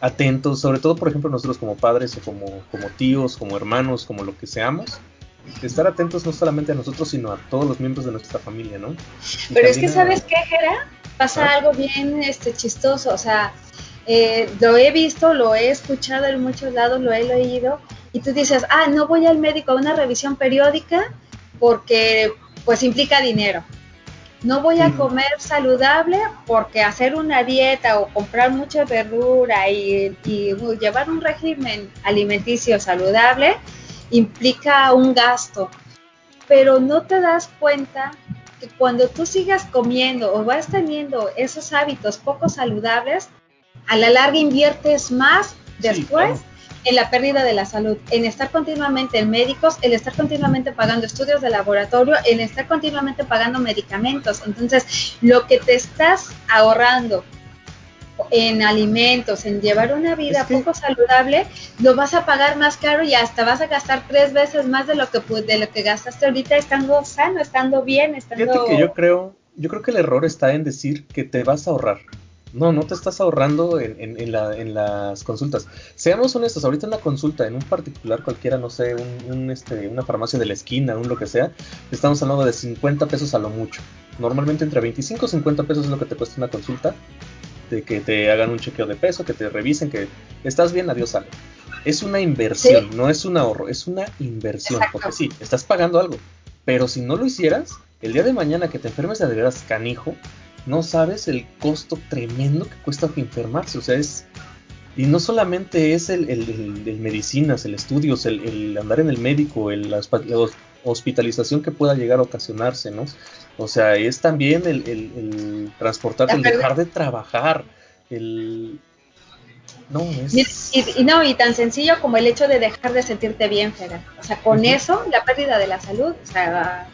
atentos, sobre todo por ejemplo nosotros como padres o como, como tíos, como hermanos, como lo que seamos, estar atentos no solamente a nosotros, sino a todos los miembros de nuestra familia, ¿no? Pero es que, ¿sabes qué, Jera? Pasa ¿Ah? algo bien este, chistoso, o sea, eh, lo he visto, lo he escuchado en muchos lados, lo he leído, y tú dices, ah, no voy al médico a una revisión periódica porque pues implica dinero no voy a comer saludable porque hacer una dieta o comprar mucha verdura y, llevar un régimen alimenticio saludable implica un gasto, pero no te das cuenta que cuando tú sigas comiendo o vas teniendo esos hábitos poco saludables, a la larga inviertes más después en la pérdida de la salud, en estar continuamente en médicos, en estar continuamente pagando estudios de laboratorio, en estar continuamente pagando medicamentos. Entonces, lo que te estás ahorrando en alimentos, en llevar una vida poco saludable, lo vas a pagar más caro y hasta vas a gastar tres veces más de lo que de lo que gastaste ahorita estando sano, estando bien, estando. Fíjate que yo creo, yo creo que el error está en decir que te vas a ahorrar. No, no te estás ahorrando en, las consultas. Seamos honestos, ahorita en la consulta, en un particular cualquiera, no sé, un, este, una farmacia de la esquina, un lo que sea, estamos hablando de 50 pesos a lo mucho. Normalmente entre 25 y 50 pesos es lo que te cuesta una consulta, de que te hagan un chequeo de peso, que te revisen, que estás bien, adiós, sale. Es una inversión, no es un ahorro, es una inversión, porque sí, estás pagando algo, pero si no lo hicieras, el día de mañana que te enfermes de veras canijo, no sabes el costo tremendo que cuesta enfermarse. O sea, es. Y no solamente es el, el, medicinas, el estudios, el, andar en el médico, la hospitalización que pueda llegar a ocasionarse, ¿no? O sea, es también el, transportarte, el dejar de trabajar, el. No, es... y, no, y tan sencillo como el hecho de dejar de sentirte bien, Fera. O sea, con eso, la pérdida de la salud, o sea,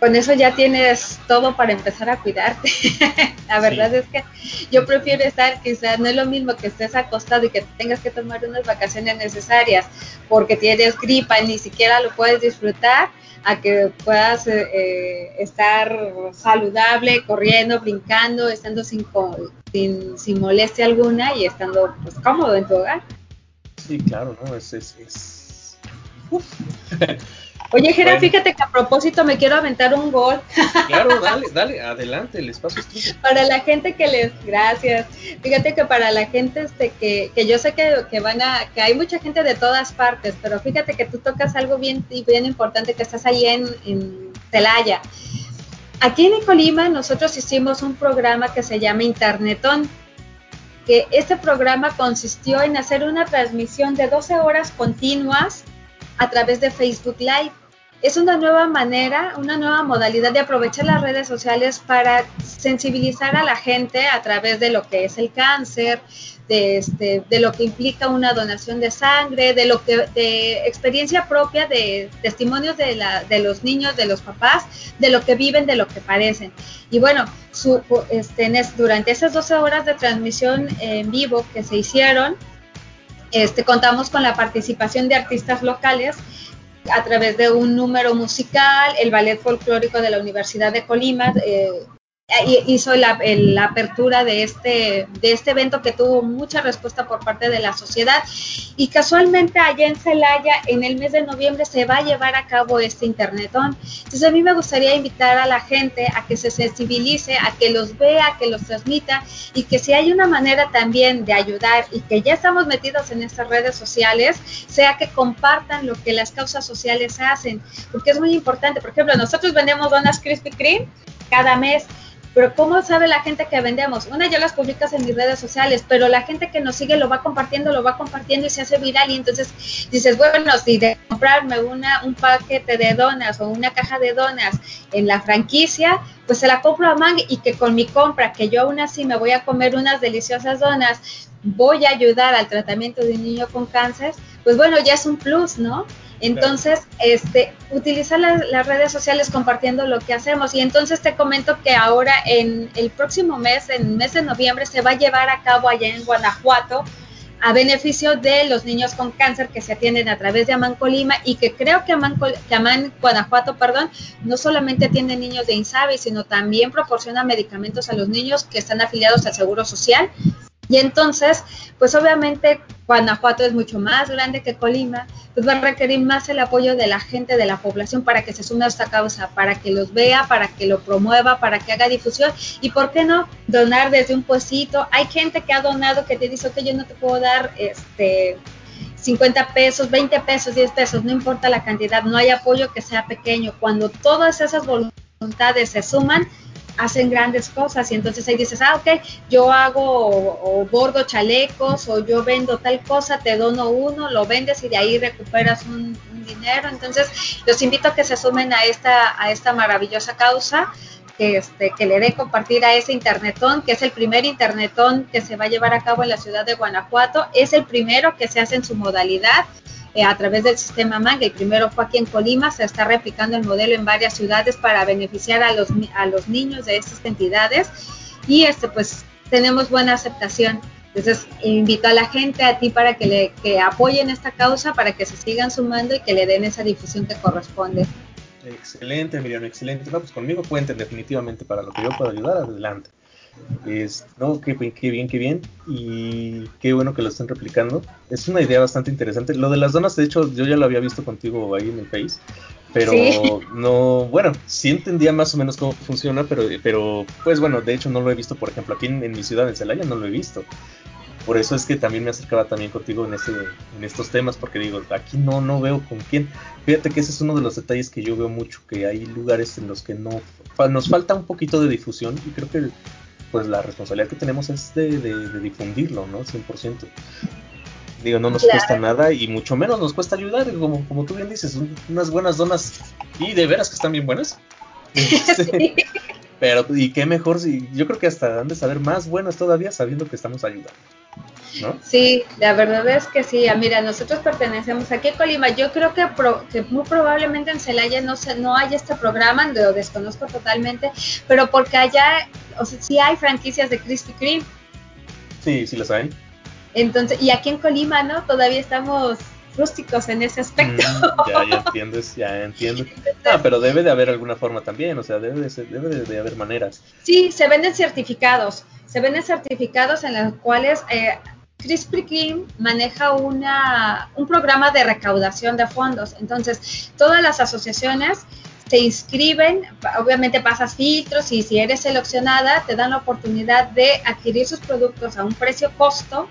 con eso ya tienes todo para empezar a cuidarte. la verdad es que yo prefiero estar, quizás no es lo mismo que estés acostado y que tengas que tomar unas vacaciones necesarias porque tienes gripa y ni siquiera lo puedes disfrutar, a que puedas eh, eh, estar saludable, corriendo, brincando, estando sin, sin, sin, molestia alguna y estando pues, cómodo en tu hogar. Sí, claro, ¿no? Es, es, es... Oye, Gerard, fíjate que a propósito me quiero aventar un gol. Claro, dale, dale, adelante, el espacio es tuyo. Para la gente que les, gracias. Fíjate que para la gente este que, que yo sé que, que, van a, que hay mucha gente de todas partes, pero fíjate que tú tocas algo bien, bien importante que estás ahí en, en Celaya. Aquí en Colima nosotros hicimos un programa que se llama Internetón que este programa consistió en hacer una transmisión de 12 horas continuas a través de Facebook Live. Es una nueva manera, una nueva modalidad de aprovechar las redes sociales para sensibilizar a la gente a través de lo que es el cáncer, de, este, de lo que implica una donación de sangre, de lo que de experiencia propia, de testimonios de, la, de los niños, de los papás, de lo que viven, de lo que padecen. Y bueno, este, durante esas 12 horas de transmisión en vivo que se hicieron, este, contamos con la participación de artistas locales a través de un número musical, el Ballet Folclórico de la Universidad de Colima, eh, hizo la, apertura de este, de este evento que tuvo mucha respuesta por parte de la sociedad y casualmente allá en Celaya en el mes de noviembre se va a llevar a cabo este internetón. Entonces a mí me gustaría invitar a la gente a que se sensibilice, a que los vea, que los transmita y que si hay una manera también de ayudar y que ya estamos metidos en estas redes sociales, sea que compartan lo que las causas sociales hacen, porque es muy importante. Por ejemplo, nosotros vendemos donas Krispy Kreme cada mes pero ¿cómo sabe la gente que vendemos? Una, ya las publicas en mis redes sociales, pero la gente que nos sigue lo va compartiendo, lo va compartiendo y se hace viral. Y entonces dices, bueno, si de comprarme una, un paquete de donas o una caja de donas en la franquicia, pues se la compro a Mang y que con mi compra, que yo aún así me voy a comer unas deliciosas donas, voy a ayudar al tratamiento de un niño con cáncer, pues bueno, ya es un plus, ¿no? Entonces, este, utilizar las, redes sociales compartiendo lo que hacemos. Y entonces te comento que ahora en el próximo mes, en el mes de noviembre, se va a llevar a cabo allá en Guanajuato a beneficio de los niños con cáncer que se atienden a través de Amán Colima y que creo que Amán, Guanajuato, perdón, no solamente atiende niños de INSABI, sino también proporciona medicamentos a los niños que están afiliados al Seguro Social y entonces, pues obviamente Guanajuato es mucho más grande que Colima, pues va a requerir más el apoyo de la gente, de la población, para que se sume a esta causa, para que los vea, para que lo promueva, para que haga difusión y, ¿por qué no?, donar desde un puestito. Hay gente que ha donado que te dice, ok, yo no te puedo dar este 50 pesos, 20 pesos, 10 pesos, no importa la cantidad, no hay apoyo que sea pequeño. Cuando todas esas voluntades se suman, hacen grandes cosas y entonces ahí dices, ah, ok, yo hago o, bordo chalecos o yo vendo tal cosa, te dono uno, lo vendes y de ahí recuperas un, dinero. Entonces, los invito a que se sumen a esta, a esta maravillosa causa. Que, este, que le dé compartir a ese internetón, que es el primer internetón que se va a llevar a cabo en la ciudad de Guanajuato. Es el primero que se hace en su modalidad eh, a través del sistema Manga. El primero fue aquí en Colima, se está replicando el modelo en varias ciudades para beneficiar a los, a los niños de estas entidades. Y este, pues tenemos buena aceptación. Entonces, invito a la gente, a ti, para que, le, que apoyen esta causa, para que se sigan sumando y que le den esa difusión que corresponde. Excelente, Miriam, excelente. No, pues conmigo cuenten definitivamente para lo que yo pueda ayudar, adelante. Es, no, qué, qué, bien, qué bien. Y qué bueno que lo estén replicando. Es una idea bastante interesante. Lo de las donas, de hecho, yo ya lo había visto contigo ahí en el Face. Pero no, bueno, sí entendía más o menos cómo funciona, pero, pero pues bueno, de hecho no lo he visto, por ejemplo, aquí en, mi ciudad, en Celaya, no lo he visto. Por eso es que también me acercaba también contigo en, este, en estos temas, porque digo, aquí no, no veo con quién. Fíjate que ese es uno de los detalles que yo veo mucho, que hay lugares en los que no, nos falta un poquito de difusión y creo que pues la responsabilidad que tenemos es de, de, difundirlo, ¿no? 100%. Digo, no nos cuesta nada y mucho menos nos cuesta ayudar, como, como tú bien dices, unas buenas donas y de veras que están bien buenas. Este, pero, y qué mejor si, yo creo que hasta han de saber más buenas todavía sabiendo que estamos ayudando. ¿No? Sí, la verdad es que sí. Ah, mira, nosotros pertenecemos aquí a Colima. Yo creo que, que muy probablemente en Celaya no, se, no haya este programa, lo desconozco totalmente, pero porque allá, o sea, sí hay franquicias de Krispy Kreme. Sí, sí las hay. Entonces, y aquí en Colima, ¿no? Todavía estamos rústicos en ese aspecto. Mm, ya, ya entiendes, ya entiendo. Ah, pero debe de haber alguna forma también, o sea, debe de, debe de, haber maneras. Sí, se venden certificados, se venden certificados en los cuales eh, Krispy Kreme maneja una, un programa de recaudación de fondos. Entonces, todas las asociaciones se inscriben, obviamente pasas filtros y si eres seleccionada te dan la oportunidad de adquirir sus productos a un precio costo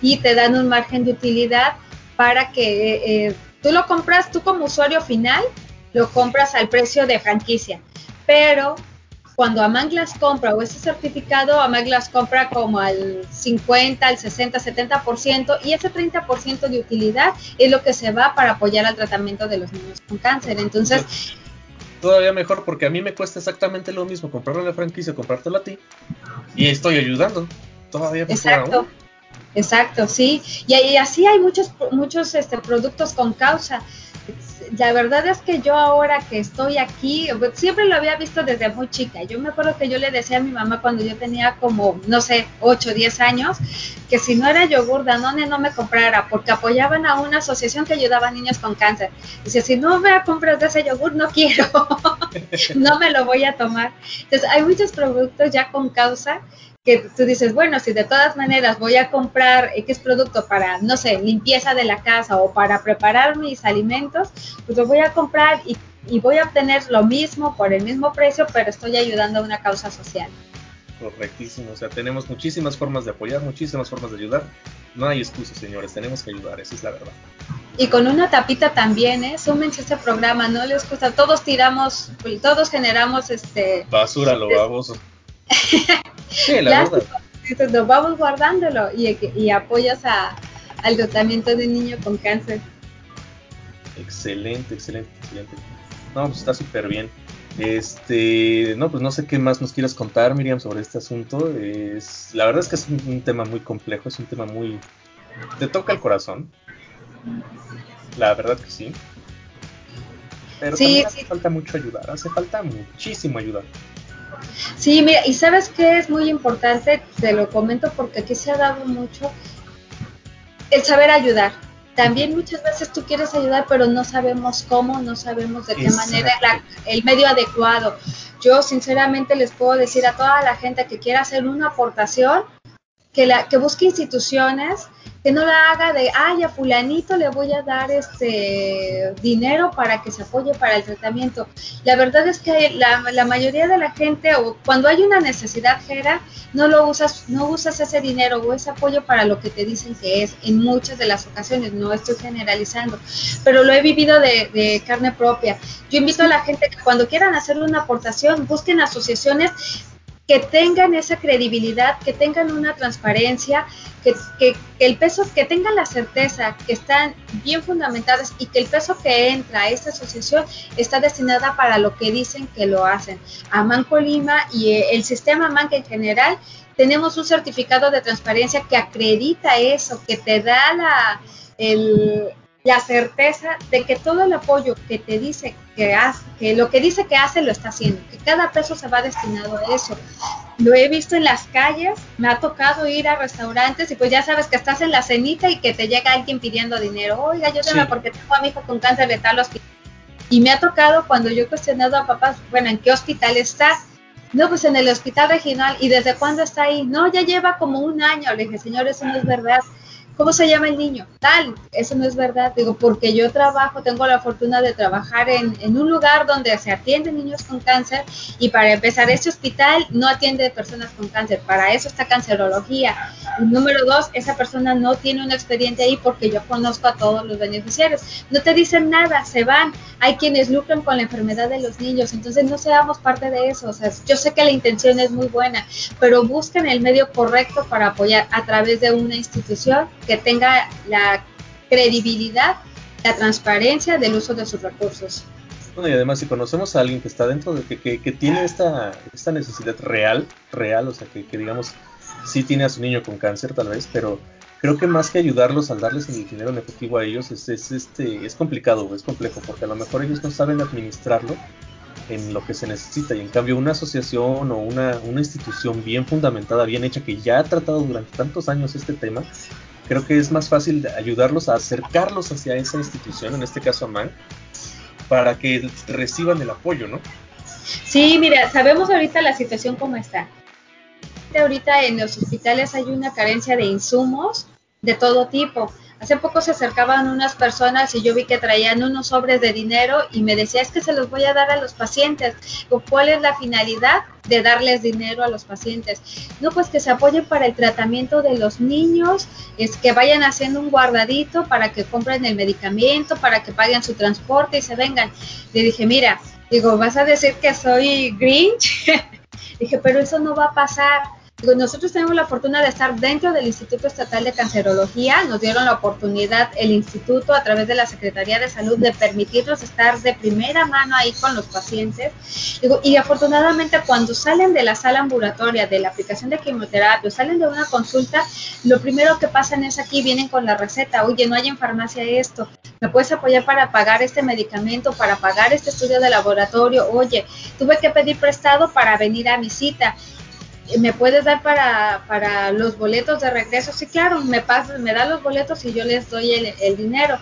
y te dan un margen de utilidad para que eh, tú lo compras, tú como usuario final, lo compras al precio de franquicia. Pero cuando Amanglas compra o ese certificado, Amanglas compra como al 50, al 60, 70% y ese 30% de utilidad es lo que se va para apoyar al tratamiento de los niños con cáncer. Entonces... Todavía mejor porque a mí me cuesta exactamente lo mismo comprarlo la franquicia, comprártelo a ti y estoy ayudando. Todavía mejor Exacto. Exacto, sí. Y, así hay muchos, muchos este, productos con causa. La verdad es que yo ahora que estoy aquí, siempre lo había visto desde muy chica. Yo me acuerdo que yo le decía a mi mamá cuando yo tenía como, no sé, 8 o 10 años, que si no era yogur Danone no me comprara, porque apoyaban a una asociación que ayudaba a niños con cáncer. Dice, si no me compras de ese yogur, no quiero, no me lo voy a tomar. Entonces, hay muchos productos ya con causa que tú dices, bueno, si de todas maneras voy a comprar X producto para, no sé, limpieza de la casa o para preparar mis alimentos, pues lo voy a comprar y, voy a obtener lo mismo por el mismo precio, pero estoy ayudando a una causa social. Correctísimo, o sea, tenemos muchísimas formas de apoyar, muchísimas formas de ayudar. No hay excusas, señores, tenemos que ayudar, esa es la verdad. Y con una tapita también, ¿eh? Súmense a este programa, no les gusta, todos tiramos, todos generamos este... Basura, lo baboso. Sí, la verdad. vamos guardándolo y, y apoyas a, al tratamiento de un niño con cáncer. Excelente, excelente, excelente. No, pues está súper bien. Este, no, pues no sé qué más nos quieras contar, Miriam, sobre este asunto. Es, la verdad es que es un, tema muy complejo, es un tema muy... Te toca el corazón. La verdad que sí. Pero también hace falta mucho ayudar, hace falta muchísimo ayudar. Sí, mira, y sabes que es muy importante, te lo comento porque aquí se ha dado mucho el saber ayudar. También muchas veces tú quieres ayudar, pero no sabemos cómo, no sabemos de qué manera el medio adecuado. Yo sinceramente les puedo decir a toda la gente que quiera hacer una aportación, que, la, que busque instituciones que no la haga de, ay, a fulanito le voy a dar este dinero para que se apoye para el tratamiento. La verdad es que la, la mayoría de la gente, o cuando hay una necesidad, Gera, no lo usas, no usas ese dinero o ese apoyo para lo que te dicen que es, en muchas de las ocasiones, no estoy generalizando, pero lo he vivido de, de carne propia. Yo invito a la gente que cuando quieran hacer una aportación, busquen asociaciones que tengan esa credibilidad, que tengan una transparencia, que, que, el peso, que tengan la certeza que están bien fundamentadas y que el peso que entra a esta asociación está destinada para lo que dicen que lo hacen. AMAN Colima y eh, el sistema AMAN en general tenemos un certificado de transparencia que acredita eso, que te da la, el, la certeza de que todo el apoyo que te dice que hace, que lo que dice que hace lo está haciendo, que cada peso se va destinado a eso. Lo he visto en las calles, me ha tocado ir a restaurantes y pues ya sabes que estás en la cenita y que te llega alguien pidiendo dinero, oiga, ayúdame sí. porque tengo a mi hijo con cáncer de tal hospital. Y me ha tocado cuando yo he cuestionado a papás, bueno, ¿en qué hospital está? No, pues en el hospital regional. ¿Y desde cuándo está ahí? No, ya lleva como un año. Le dije, señor, eso no es verdad. ¿Cómo se llama el niño? Tal, eso no es verdad. Digo, porque yo trabajo, tengo la fortuna de trabajar en, un lugar donde se atienden niños con cáncer y para empezar, este hospital no atiende personas con cáncer, para eso está cancerología. Número dos, esa persona no tiene un expediente ahí porque yo conozco a todos los beneficiarios. No te dicen nada, se van. Hay quienes lucran con la enfermedad de los niños, entonces no seamos parte de eso. O sea, yo sé que la intención es muy buena, pero busquen el medio correcto para apoyar a través de una institución que tenga la credibilidad, la transparencia del uso de sus recursos. Bueno, y además si conocemos a alguien que está dentro de que, que, tiene esta, esta necesidad real, real, o sea, que, que, digamos, sí tiene a su niño con cáncer tal vez, pero creo que más que ayudarlos al darles el dinero en efectivo a ellos, es, es, este, es complicado, es complejo, porque a lo mejor ellos no saben administrarlo en lo que se necesita y en cambio una asociación o una, una institución bien fundamentada, bien hecha, que ya ha tratado durante tantos años este tema, creo que es más fácil ayudarlos a acercarlos hacia esa institución, en este caso a MAN, para que reciban el apoyo, ¿no? Sí, mira, sabemos ahorita la situación cómo está. Ahorita en los hospitales hay una carencia de insumos de todo tipo. Hace poco se acercaban unas personas y yo vi que traían unos sobres de dinero y me decía, es que se los voy a dar a los pacientes. ¿Cuál es la finalidad de darles dinero a los pacientes? No, pues que se apoyen para el tratamiento de los niños, es que vayan haciendo un guardadito para que compren el medicamento, para que paguen su transporte y se vengan. Le dije, mira, digo, ¿vas a decir que soy Grinch? dije, pero eso no va a pasar nosotros tenemos la fortuna de estar dentro del Instituto Estatal de Cancerología. Nos dieron la oportunidad el instituto a través de la Secretaría de Salud de permitirnos estar de primera mano ahí con los pacientes. Y afortunadamente cuando salen de la sala ambulatoria, de la aplicación de quimioterapia, salen de una consulta, lo primero que pasan es aquí, vienen con la receta. Oye, no hay en farmacia esto. ¿Me puedes apoyar para pagar este medicamento, para pagar este estudio de laboratorio? Oye, tuve que pedir prestado para venir a mi cita ¿me puedes dar para, para los boletos de regreso? Sí, claro, me, pasa, me da los boletos y yo les doy el, el dinero.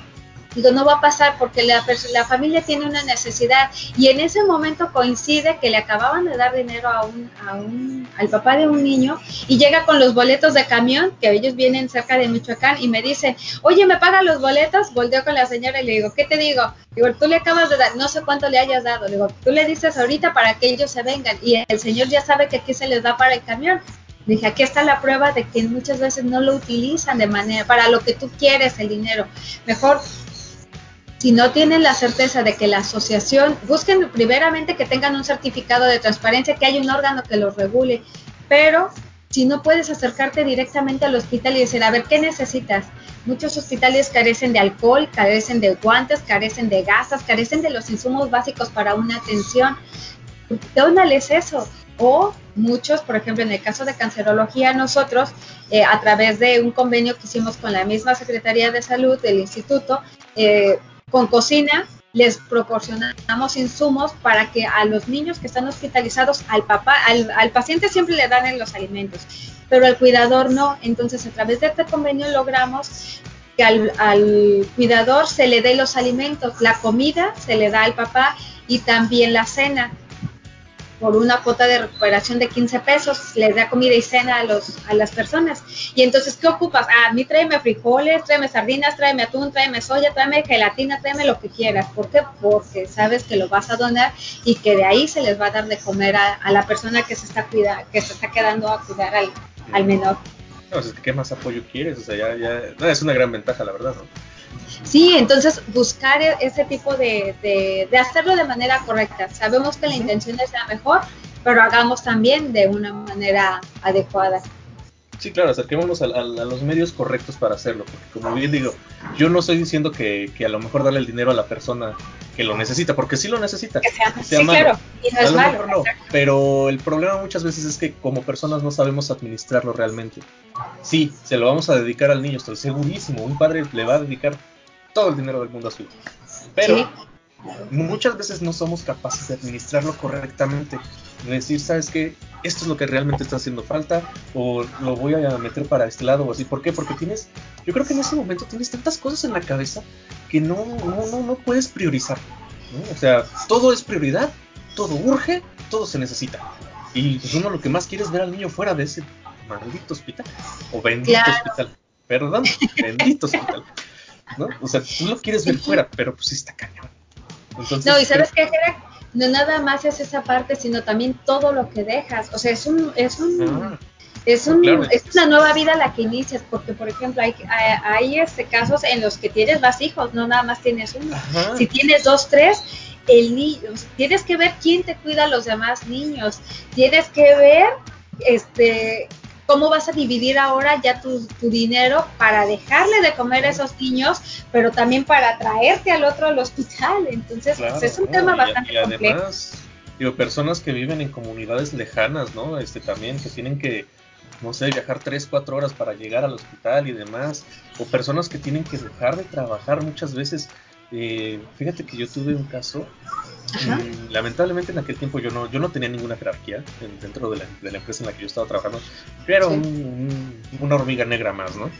Digo, no va a pasar porque la, la, familia tiene una necesidad y en ese momento coincide que le acababan de dar dinero a un, a un, al papá de un niño y llega con los boletos de camión, que ellos vienen cerca de Michoacán y me dicen, oye, ¿me pagan los boletos? Volteo con la señora y le digo, ¿qué te digo? Digo, tú le acabas de dar, no sé cuánto le hayas dado, digo, tú le dices ahorita para que ellos se vengan y el señor ya sabe que aquí se les da para el camión. Dije, aquí está la prueba de que muchas veces no lo utilizan de manera para lo que tú quieres el dinero. Mejor si no tienen la certeza de que la asociación, busquen primeramente que tengan un certificado de transparencia, que haya un órgano que los regule, pero si no puedes acercarte directamente al hospital y decir, a ver, ¿qué necesitas? Muchos hospitales carecen de alcohol, carecen de guantes, carecen de gasas, carecen de los insumos básicos para una atención. Dónales eso. O muchos, por ejemplo, en el caso de cancerología, nosotros, eh, a través de un convenio que hicimos con la misma Secretaría de Salud del Instituto, eh, con cocina les proporcionamos insumos para que a los niños que están hospitalizados, al papá, al, al, paciente siempre le dan los alimentos, pero al cuidador no. Entonces, a través de este convenio logramos que al, al cuidador se le dé los alimentos, la comida se le da al papá y también la cena por una cuota de recuperación de 15 pesos, les da comida y cena a, los, a las personas. Y entonces, ¿qué ocupas? Ah, a mí tráeme frijoles, tráeme sardinas, tráeme atún, tráeme soya, tráeme gelatina, tráeme lo que quieras. ¿Por qué? Porque sabes que lo vas a donar y que de ahí se les va a dar de comer a, la persona que se está cuida, que se está quedando a cuidar al, al menor. No, es que ¿qué más apoyo quieres? O sea, ya, ya, no, es una gran ventaja, la verdad. Sí, entonces buscar ese tipo de, de, de, hacerlo de manera correcta. Sabemos que la intención es la mejor, pero hagamos también de una manera adecuada. Sí, claro, acerquémonos a, los medios correctos para hacerlo, porque como bien digo, yo no estoy diciendo que, a lo mejor darle el dinero a la persona que lo necesita, porque sí lo necesita. sí, claro, y no es malo. pero el problema muchas veces es que como personas no sabemos administrarlo realmente. Sí, se lo vamos a dedicar al niño, estoy segurísimo, un padre le va a dedicar todo el dinero del mundo a su hijo. Pero muchas veces no somos capaces de administrarlo correctamente. De decir, ¿sabes qué? Esto es lo que realmente está haciendo falta, o lo voy a meter para este lado, o así. ¿Por qué? Porque tienes, yo creo que en ese momento tienes tantas cosas en la cabeza que no, no, no, puedes priorizar. O sea, todo es prioridad, todo urge, todo se necesita. Y pues uno lo que más quiere es ver al niño fuera de ese maldito hospital, o bendito hospital. Perdón, bendito hospital. ¿No? O sea, tú lo quieres ver fuera, pero pues está cañón no, y sabes qué, no nada más es esa parte, sino también todo lo que dejas. O sea, es un, es un, ah. es un, es una nueva vida la que inicias, porque por ejemplo hay, hay, este casos en los que tienes más hijos, no nada más tienes uno. Si tienes dos, tres, el niño, tienes que ver quién te cuida a los demás niños, tienes que ver este cómo vas a dividir ahora ya tu, dinero para dejarle de comer a esos niños, pero también para traerte al otro al hospital. Entonces, pues, es un tema bastante y además, Digo, personas que viven en comunidades lejanas, ¿no? Este también que tienen que no sé, viajar 3, 4 horas para llegar al hospital y demás, o personas que tienen que dejar de trabajar muchas veces. Eh, fíjate que yo tuve un caso lamentablemente en aquel tiempo yo no, yo no tenía ninguna jerarquía dentro de la, empresa en la que yo estaba trabajando. Yo era una hormiga negra más, ¿no?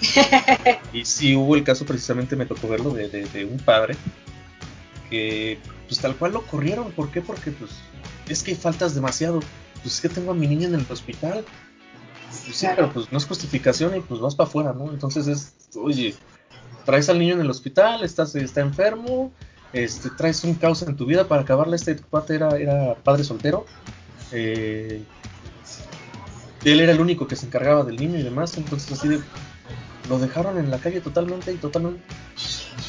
y sí hubo el caso, precisamente me tocó verlo, de, un padre que pues tal cual lo corrieron. ¿Por qué? Porque pues es que faltas demasiado. Pues es que tengo a mi niña en el hospital. Pues, sí, pero pues no es justificación y pues vas para afuera, ¿no? Entonces es, oye, traes al niño en el hospital, estás, está enfermo, este, traes un caos en tu vida para acabarla. Este cuate era, era padre soltero. Eh, él era el único que se encargaba del niño y demás, entonces así de, lo dejaron en la calle totalmente y totalmente.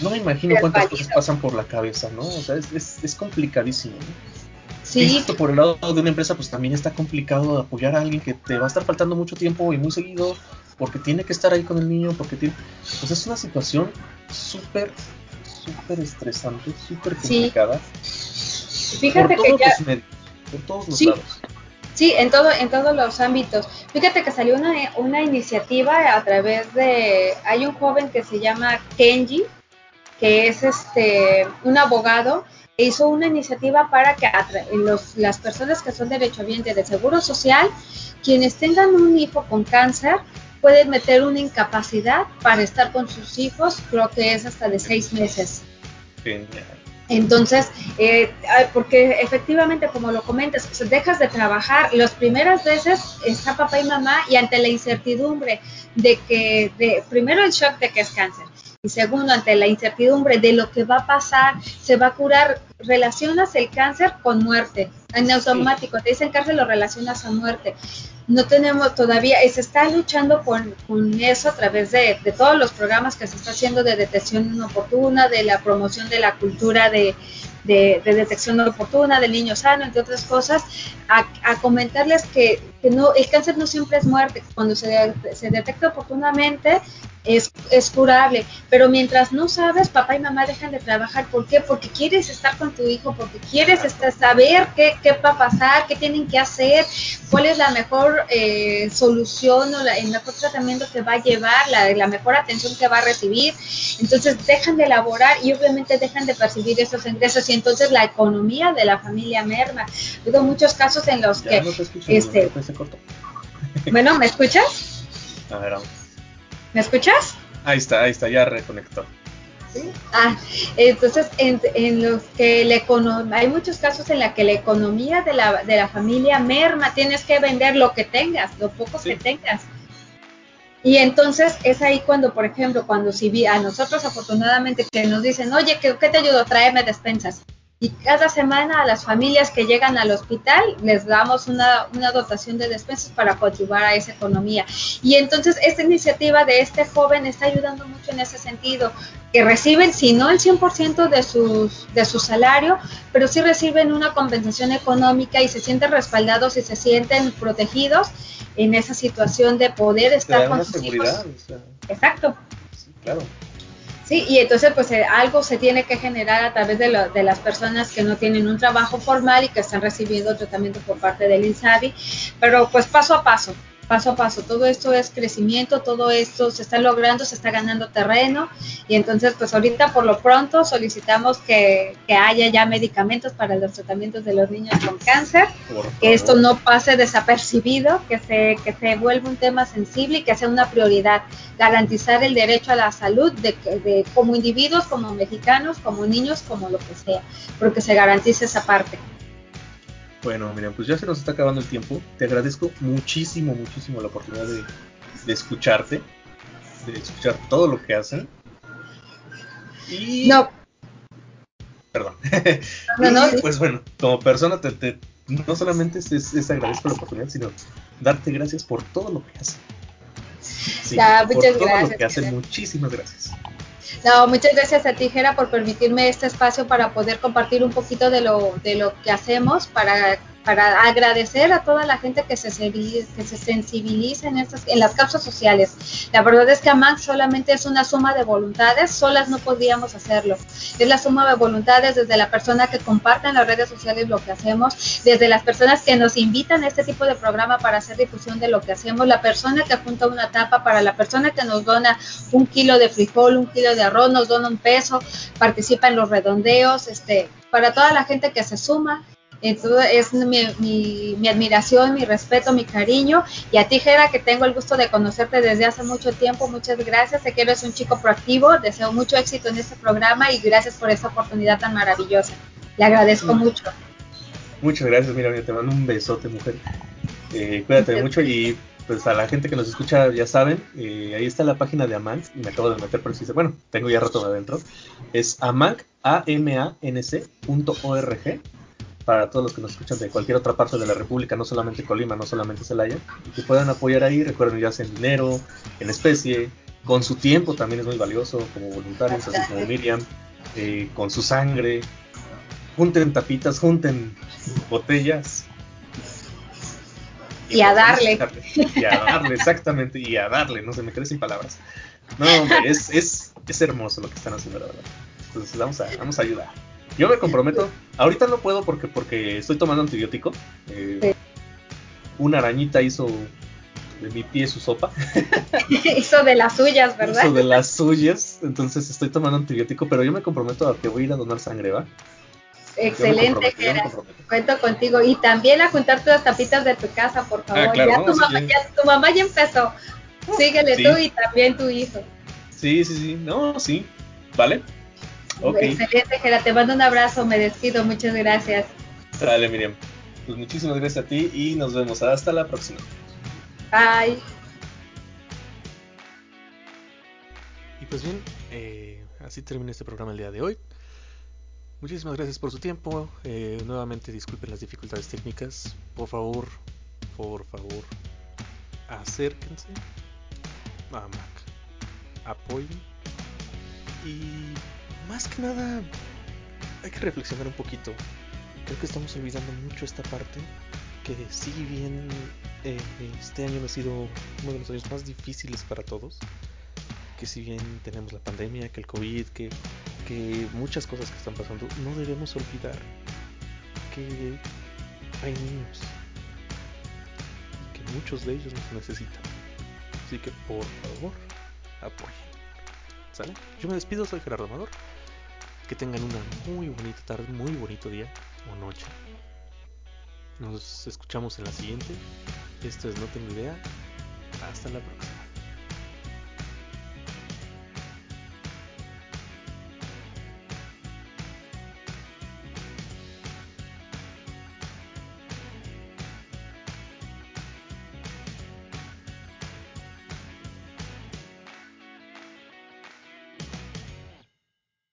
No me imagino cuántas cosas pasan por la cabeza, ¿no? O sea, es, es, complicadísimo. Sí. esto por el lado de una empresa, pues también está complicado apoyar a alguien que te va a estar faltando mucho tiempo y muy seguido, porque tiene que estar ahí con el niño, porque tiene. Pues es una situación súper súper estresante, súper complicada. Fíjate que ya... por todos los lados. Sí, en, todo, en todos los ámbitos. Fíjate que salió una, una iniciativa a través de... Hay un joven que se llama Kenji, que es este un abogado e hizo una iniciativa para que los, las personas que son derechohabientes de seguro social, quienes tengan un hijo con cáncer, pueden meter una incapacidad para estar con sus hijos, creo que es hasta de seis meses. Entonces, eh, porque efectivamente, como lo comentas, dejas de trabajar, las primeras veces está papá y mamá y ante la incertidumbre de que, de, primero el shock de que es cáncer, y segundo, ante la incertidumbre de lo que va a pasar, se va a curar, relacionas el cáncer con muerte, en automático, te dicen cáncer, lo relacionas a muerte no tenemos todavía, se está luchando con, eso a través de, todos los programas que se está haciendo de detección oportuna, de la promoción de la cultura de, detección oportuna, del niño sano, entre otras cosas, a, comentarles que, no, el cáncer no siempre es muerte, cuando se, se detecta oportunamente es, es, curable. Pero mientras no sabes, papá y mamá dejan de trabajar. ¿Por qué? Porque quieres estar con tu hijo, porque quieres estar, saber qué, qué va a pasar, qué tienen que hacer, cuál es la mejor eh, solución o el mejor tratamiento que va a llevar, la, la, mejor atención que va a recibir. Entonces dejan de elaborar y obviamente dejan de percibir esos ingresos y entonces la economía de la familia merma. Hubo muchos casos en los que... este, bueno, ¿me escuchas? A ver, vamos. ¿Me escuchas? Ahí está, ahí está, ya reconectó. ¿Sí? Ah, entonces en, los que la economía, hay muchos casos en la que la economía de la, de la familia merma, tienes que vender lo que tengas, lo poco que tengas. Y entonces es ahí cuando, por ejemplo, cuando si a nosotros afortunadamente que nos dicen, oye, ¿qué, te ayudo? Tráeme despensas. Y cada semana a las familias que llegan al hospital les damos una, una dotación de despensas para contribuir a esa economía. Y entonces esta iniciativa de este joven está ayudando mucho en ese sentido, que reciben, si no el 100% de, sus, de su salario, pero sí reciben una compensación económica y se sienten respaldados y se sienten protegidos en esa situación de poder estar con sus hijos. Exacto. claro. Sí, y entonces pues eh, algo se tiene que generar a través de, lo, de, las personas que no tienen un trabajo formal y que están recibiendo tratamiento por parte del INSABI, pero pues paso a paso, paso a paso. Todo esto es crecimiento, todo esto se está logrando, se está ganando terreno y entonces pues ahorita por lo pronto solicitamos que, que haya ya medicamentos para los tratamientos de los niños con cáncer, que esto no pase desapercibido, que se, que se vuelva un tema sensible y que sea una prioridad, garantizar el derecho a la salud de, de como individuos, como mexicanos, como niños, como lo que sea, porque se garantice esa parte. Bueno, miren, pues ya se nos está acabando el tiempo. Te agradezco muchísimo, muchísimo la oportunidad de, escucharte, de escuchar todo lo que hacen. Y... No. Perdón. No, no, Pues bueno, como persona, te, no solamente es, es, agradezco la oportunidad, sino darte gracias por todo lo que hacen. Sí, por todo lo que hacen, muchísimas gracias. No, muchas gracias a ti, Jera, por permitirme este espacio para poder compartir un poquito de lo, de lo que hacemos, para para agradecer a toda la gente que se, que se sensibiliza en, estas, en las causas sociales. La verdad es que AMAC solamente es una suma de voluntades, solas no podríamos hacerlo. Es la suma de voluntades desde la persona que comparte en las redes sociales lo que hacemos, desde las personas que nos invitan a este tipo de programa para hacer difusión de lo que hacemos, la persona que apunta una tapa, para la persona que nos dona un kilo de frijol, un kilo de arroz, nos dona un peso, participa en los redondeos, este, para toda la gente que se suma entonces es mi, mi, admiración, mi respeto, mi cariño. Y a ti, Jera, que tengo el gusto de conocerte desde hace mucho tiempo, muchas gracias. Sé que eres un chico proactivo, deseo mucho éxito en este programa y gracias por esta oportunidad tan maravillosa. Le agradezco mucho. Muchas gracias, mira, te mando un besote, mujer. Eh, cuídate mucho y pues a la gente que nos escucha ya saben, eh, ahí está la página de Amanc, y me acabo de meter por si bueno, tengo ya rato adentro, es amanc, a m a n para todos los que nos escuchan de cualquier otra parte de la República, no solamente Colima, no solamente Celaya, que puedan apoyar ahí, recuerden ya sea en dinero, en especie, con su tiempo también es muy valioso, como voluntarios, así como Miriam, eh, con su sangre, junten tapitas, junten botellas. Y, a darle. Y a darle, exactamente, y a darle, no se me quedé sin palabras. No, hombre, es, es, es hermoso lo que están haciendo, la verdad. Entonces vamos a, vamos a ayudar. Yo me comprometo. Ahorita no puedo porque, porque estoy tomando antibiótico. Eh, una arañita hizo de mi pie su sopa. hizo de las suyas, ¿verdad? Hizo de las suyas. Entonces estoy tomando antibiótico, pero yo me comprometo a que voy a ir a donar sangre, ¿va? Excelente, Cuento contigo. Y también a juntar todas las tapitas de tu casa, por ah, favor. ya, tu mamá, ya, tu mamá, ya, empezó. Síguele tú y también tu hijo. Sí, sí, sí. No, sí. ¿Vale? Excelente, Gera. Te mando un abrazo. Me despido. Muchas gracias. Dale, Miriam. Pues muchísimas gracias a ti y nos vemos. Hasta la próxima. Bye. Y pues bien, eh, así termina este programa el día de hoy. Muchísimas gracias por su tiempo. Eh, nuevamente disculpen las dificultades técnicas. Por favor, por favor, acérquense a Mac. Apoyen. Y más que nada hay que reflexionar un poquito. Creo que estamos olvidando mucho esta parte, que si bien eh, este año ha sido uno de los años más difíciles para todos, que si bien tenemos la pandemia, que el COVID, que, que muchas cosas que están pasando, no debemos olvidar que hay niños y que muchos de ellos nos necesitan. Así que por favor, apoyen. ¿Sale? Yo me despido, soy Gerardo Amador. Que tengan una muy bonita tarde, muy bonito día o noche. Nos escuchamos en la siguiente. Esto es No Tengo Idea. Hasta la próxima.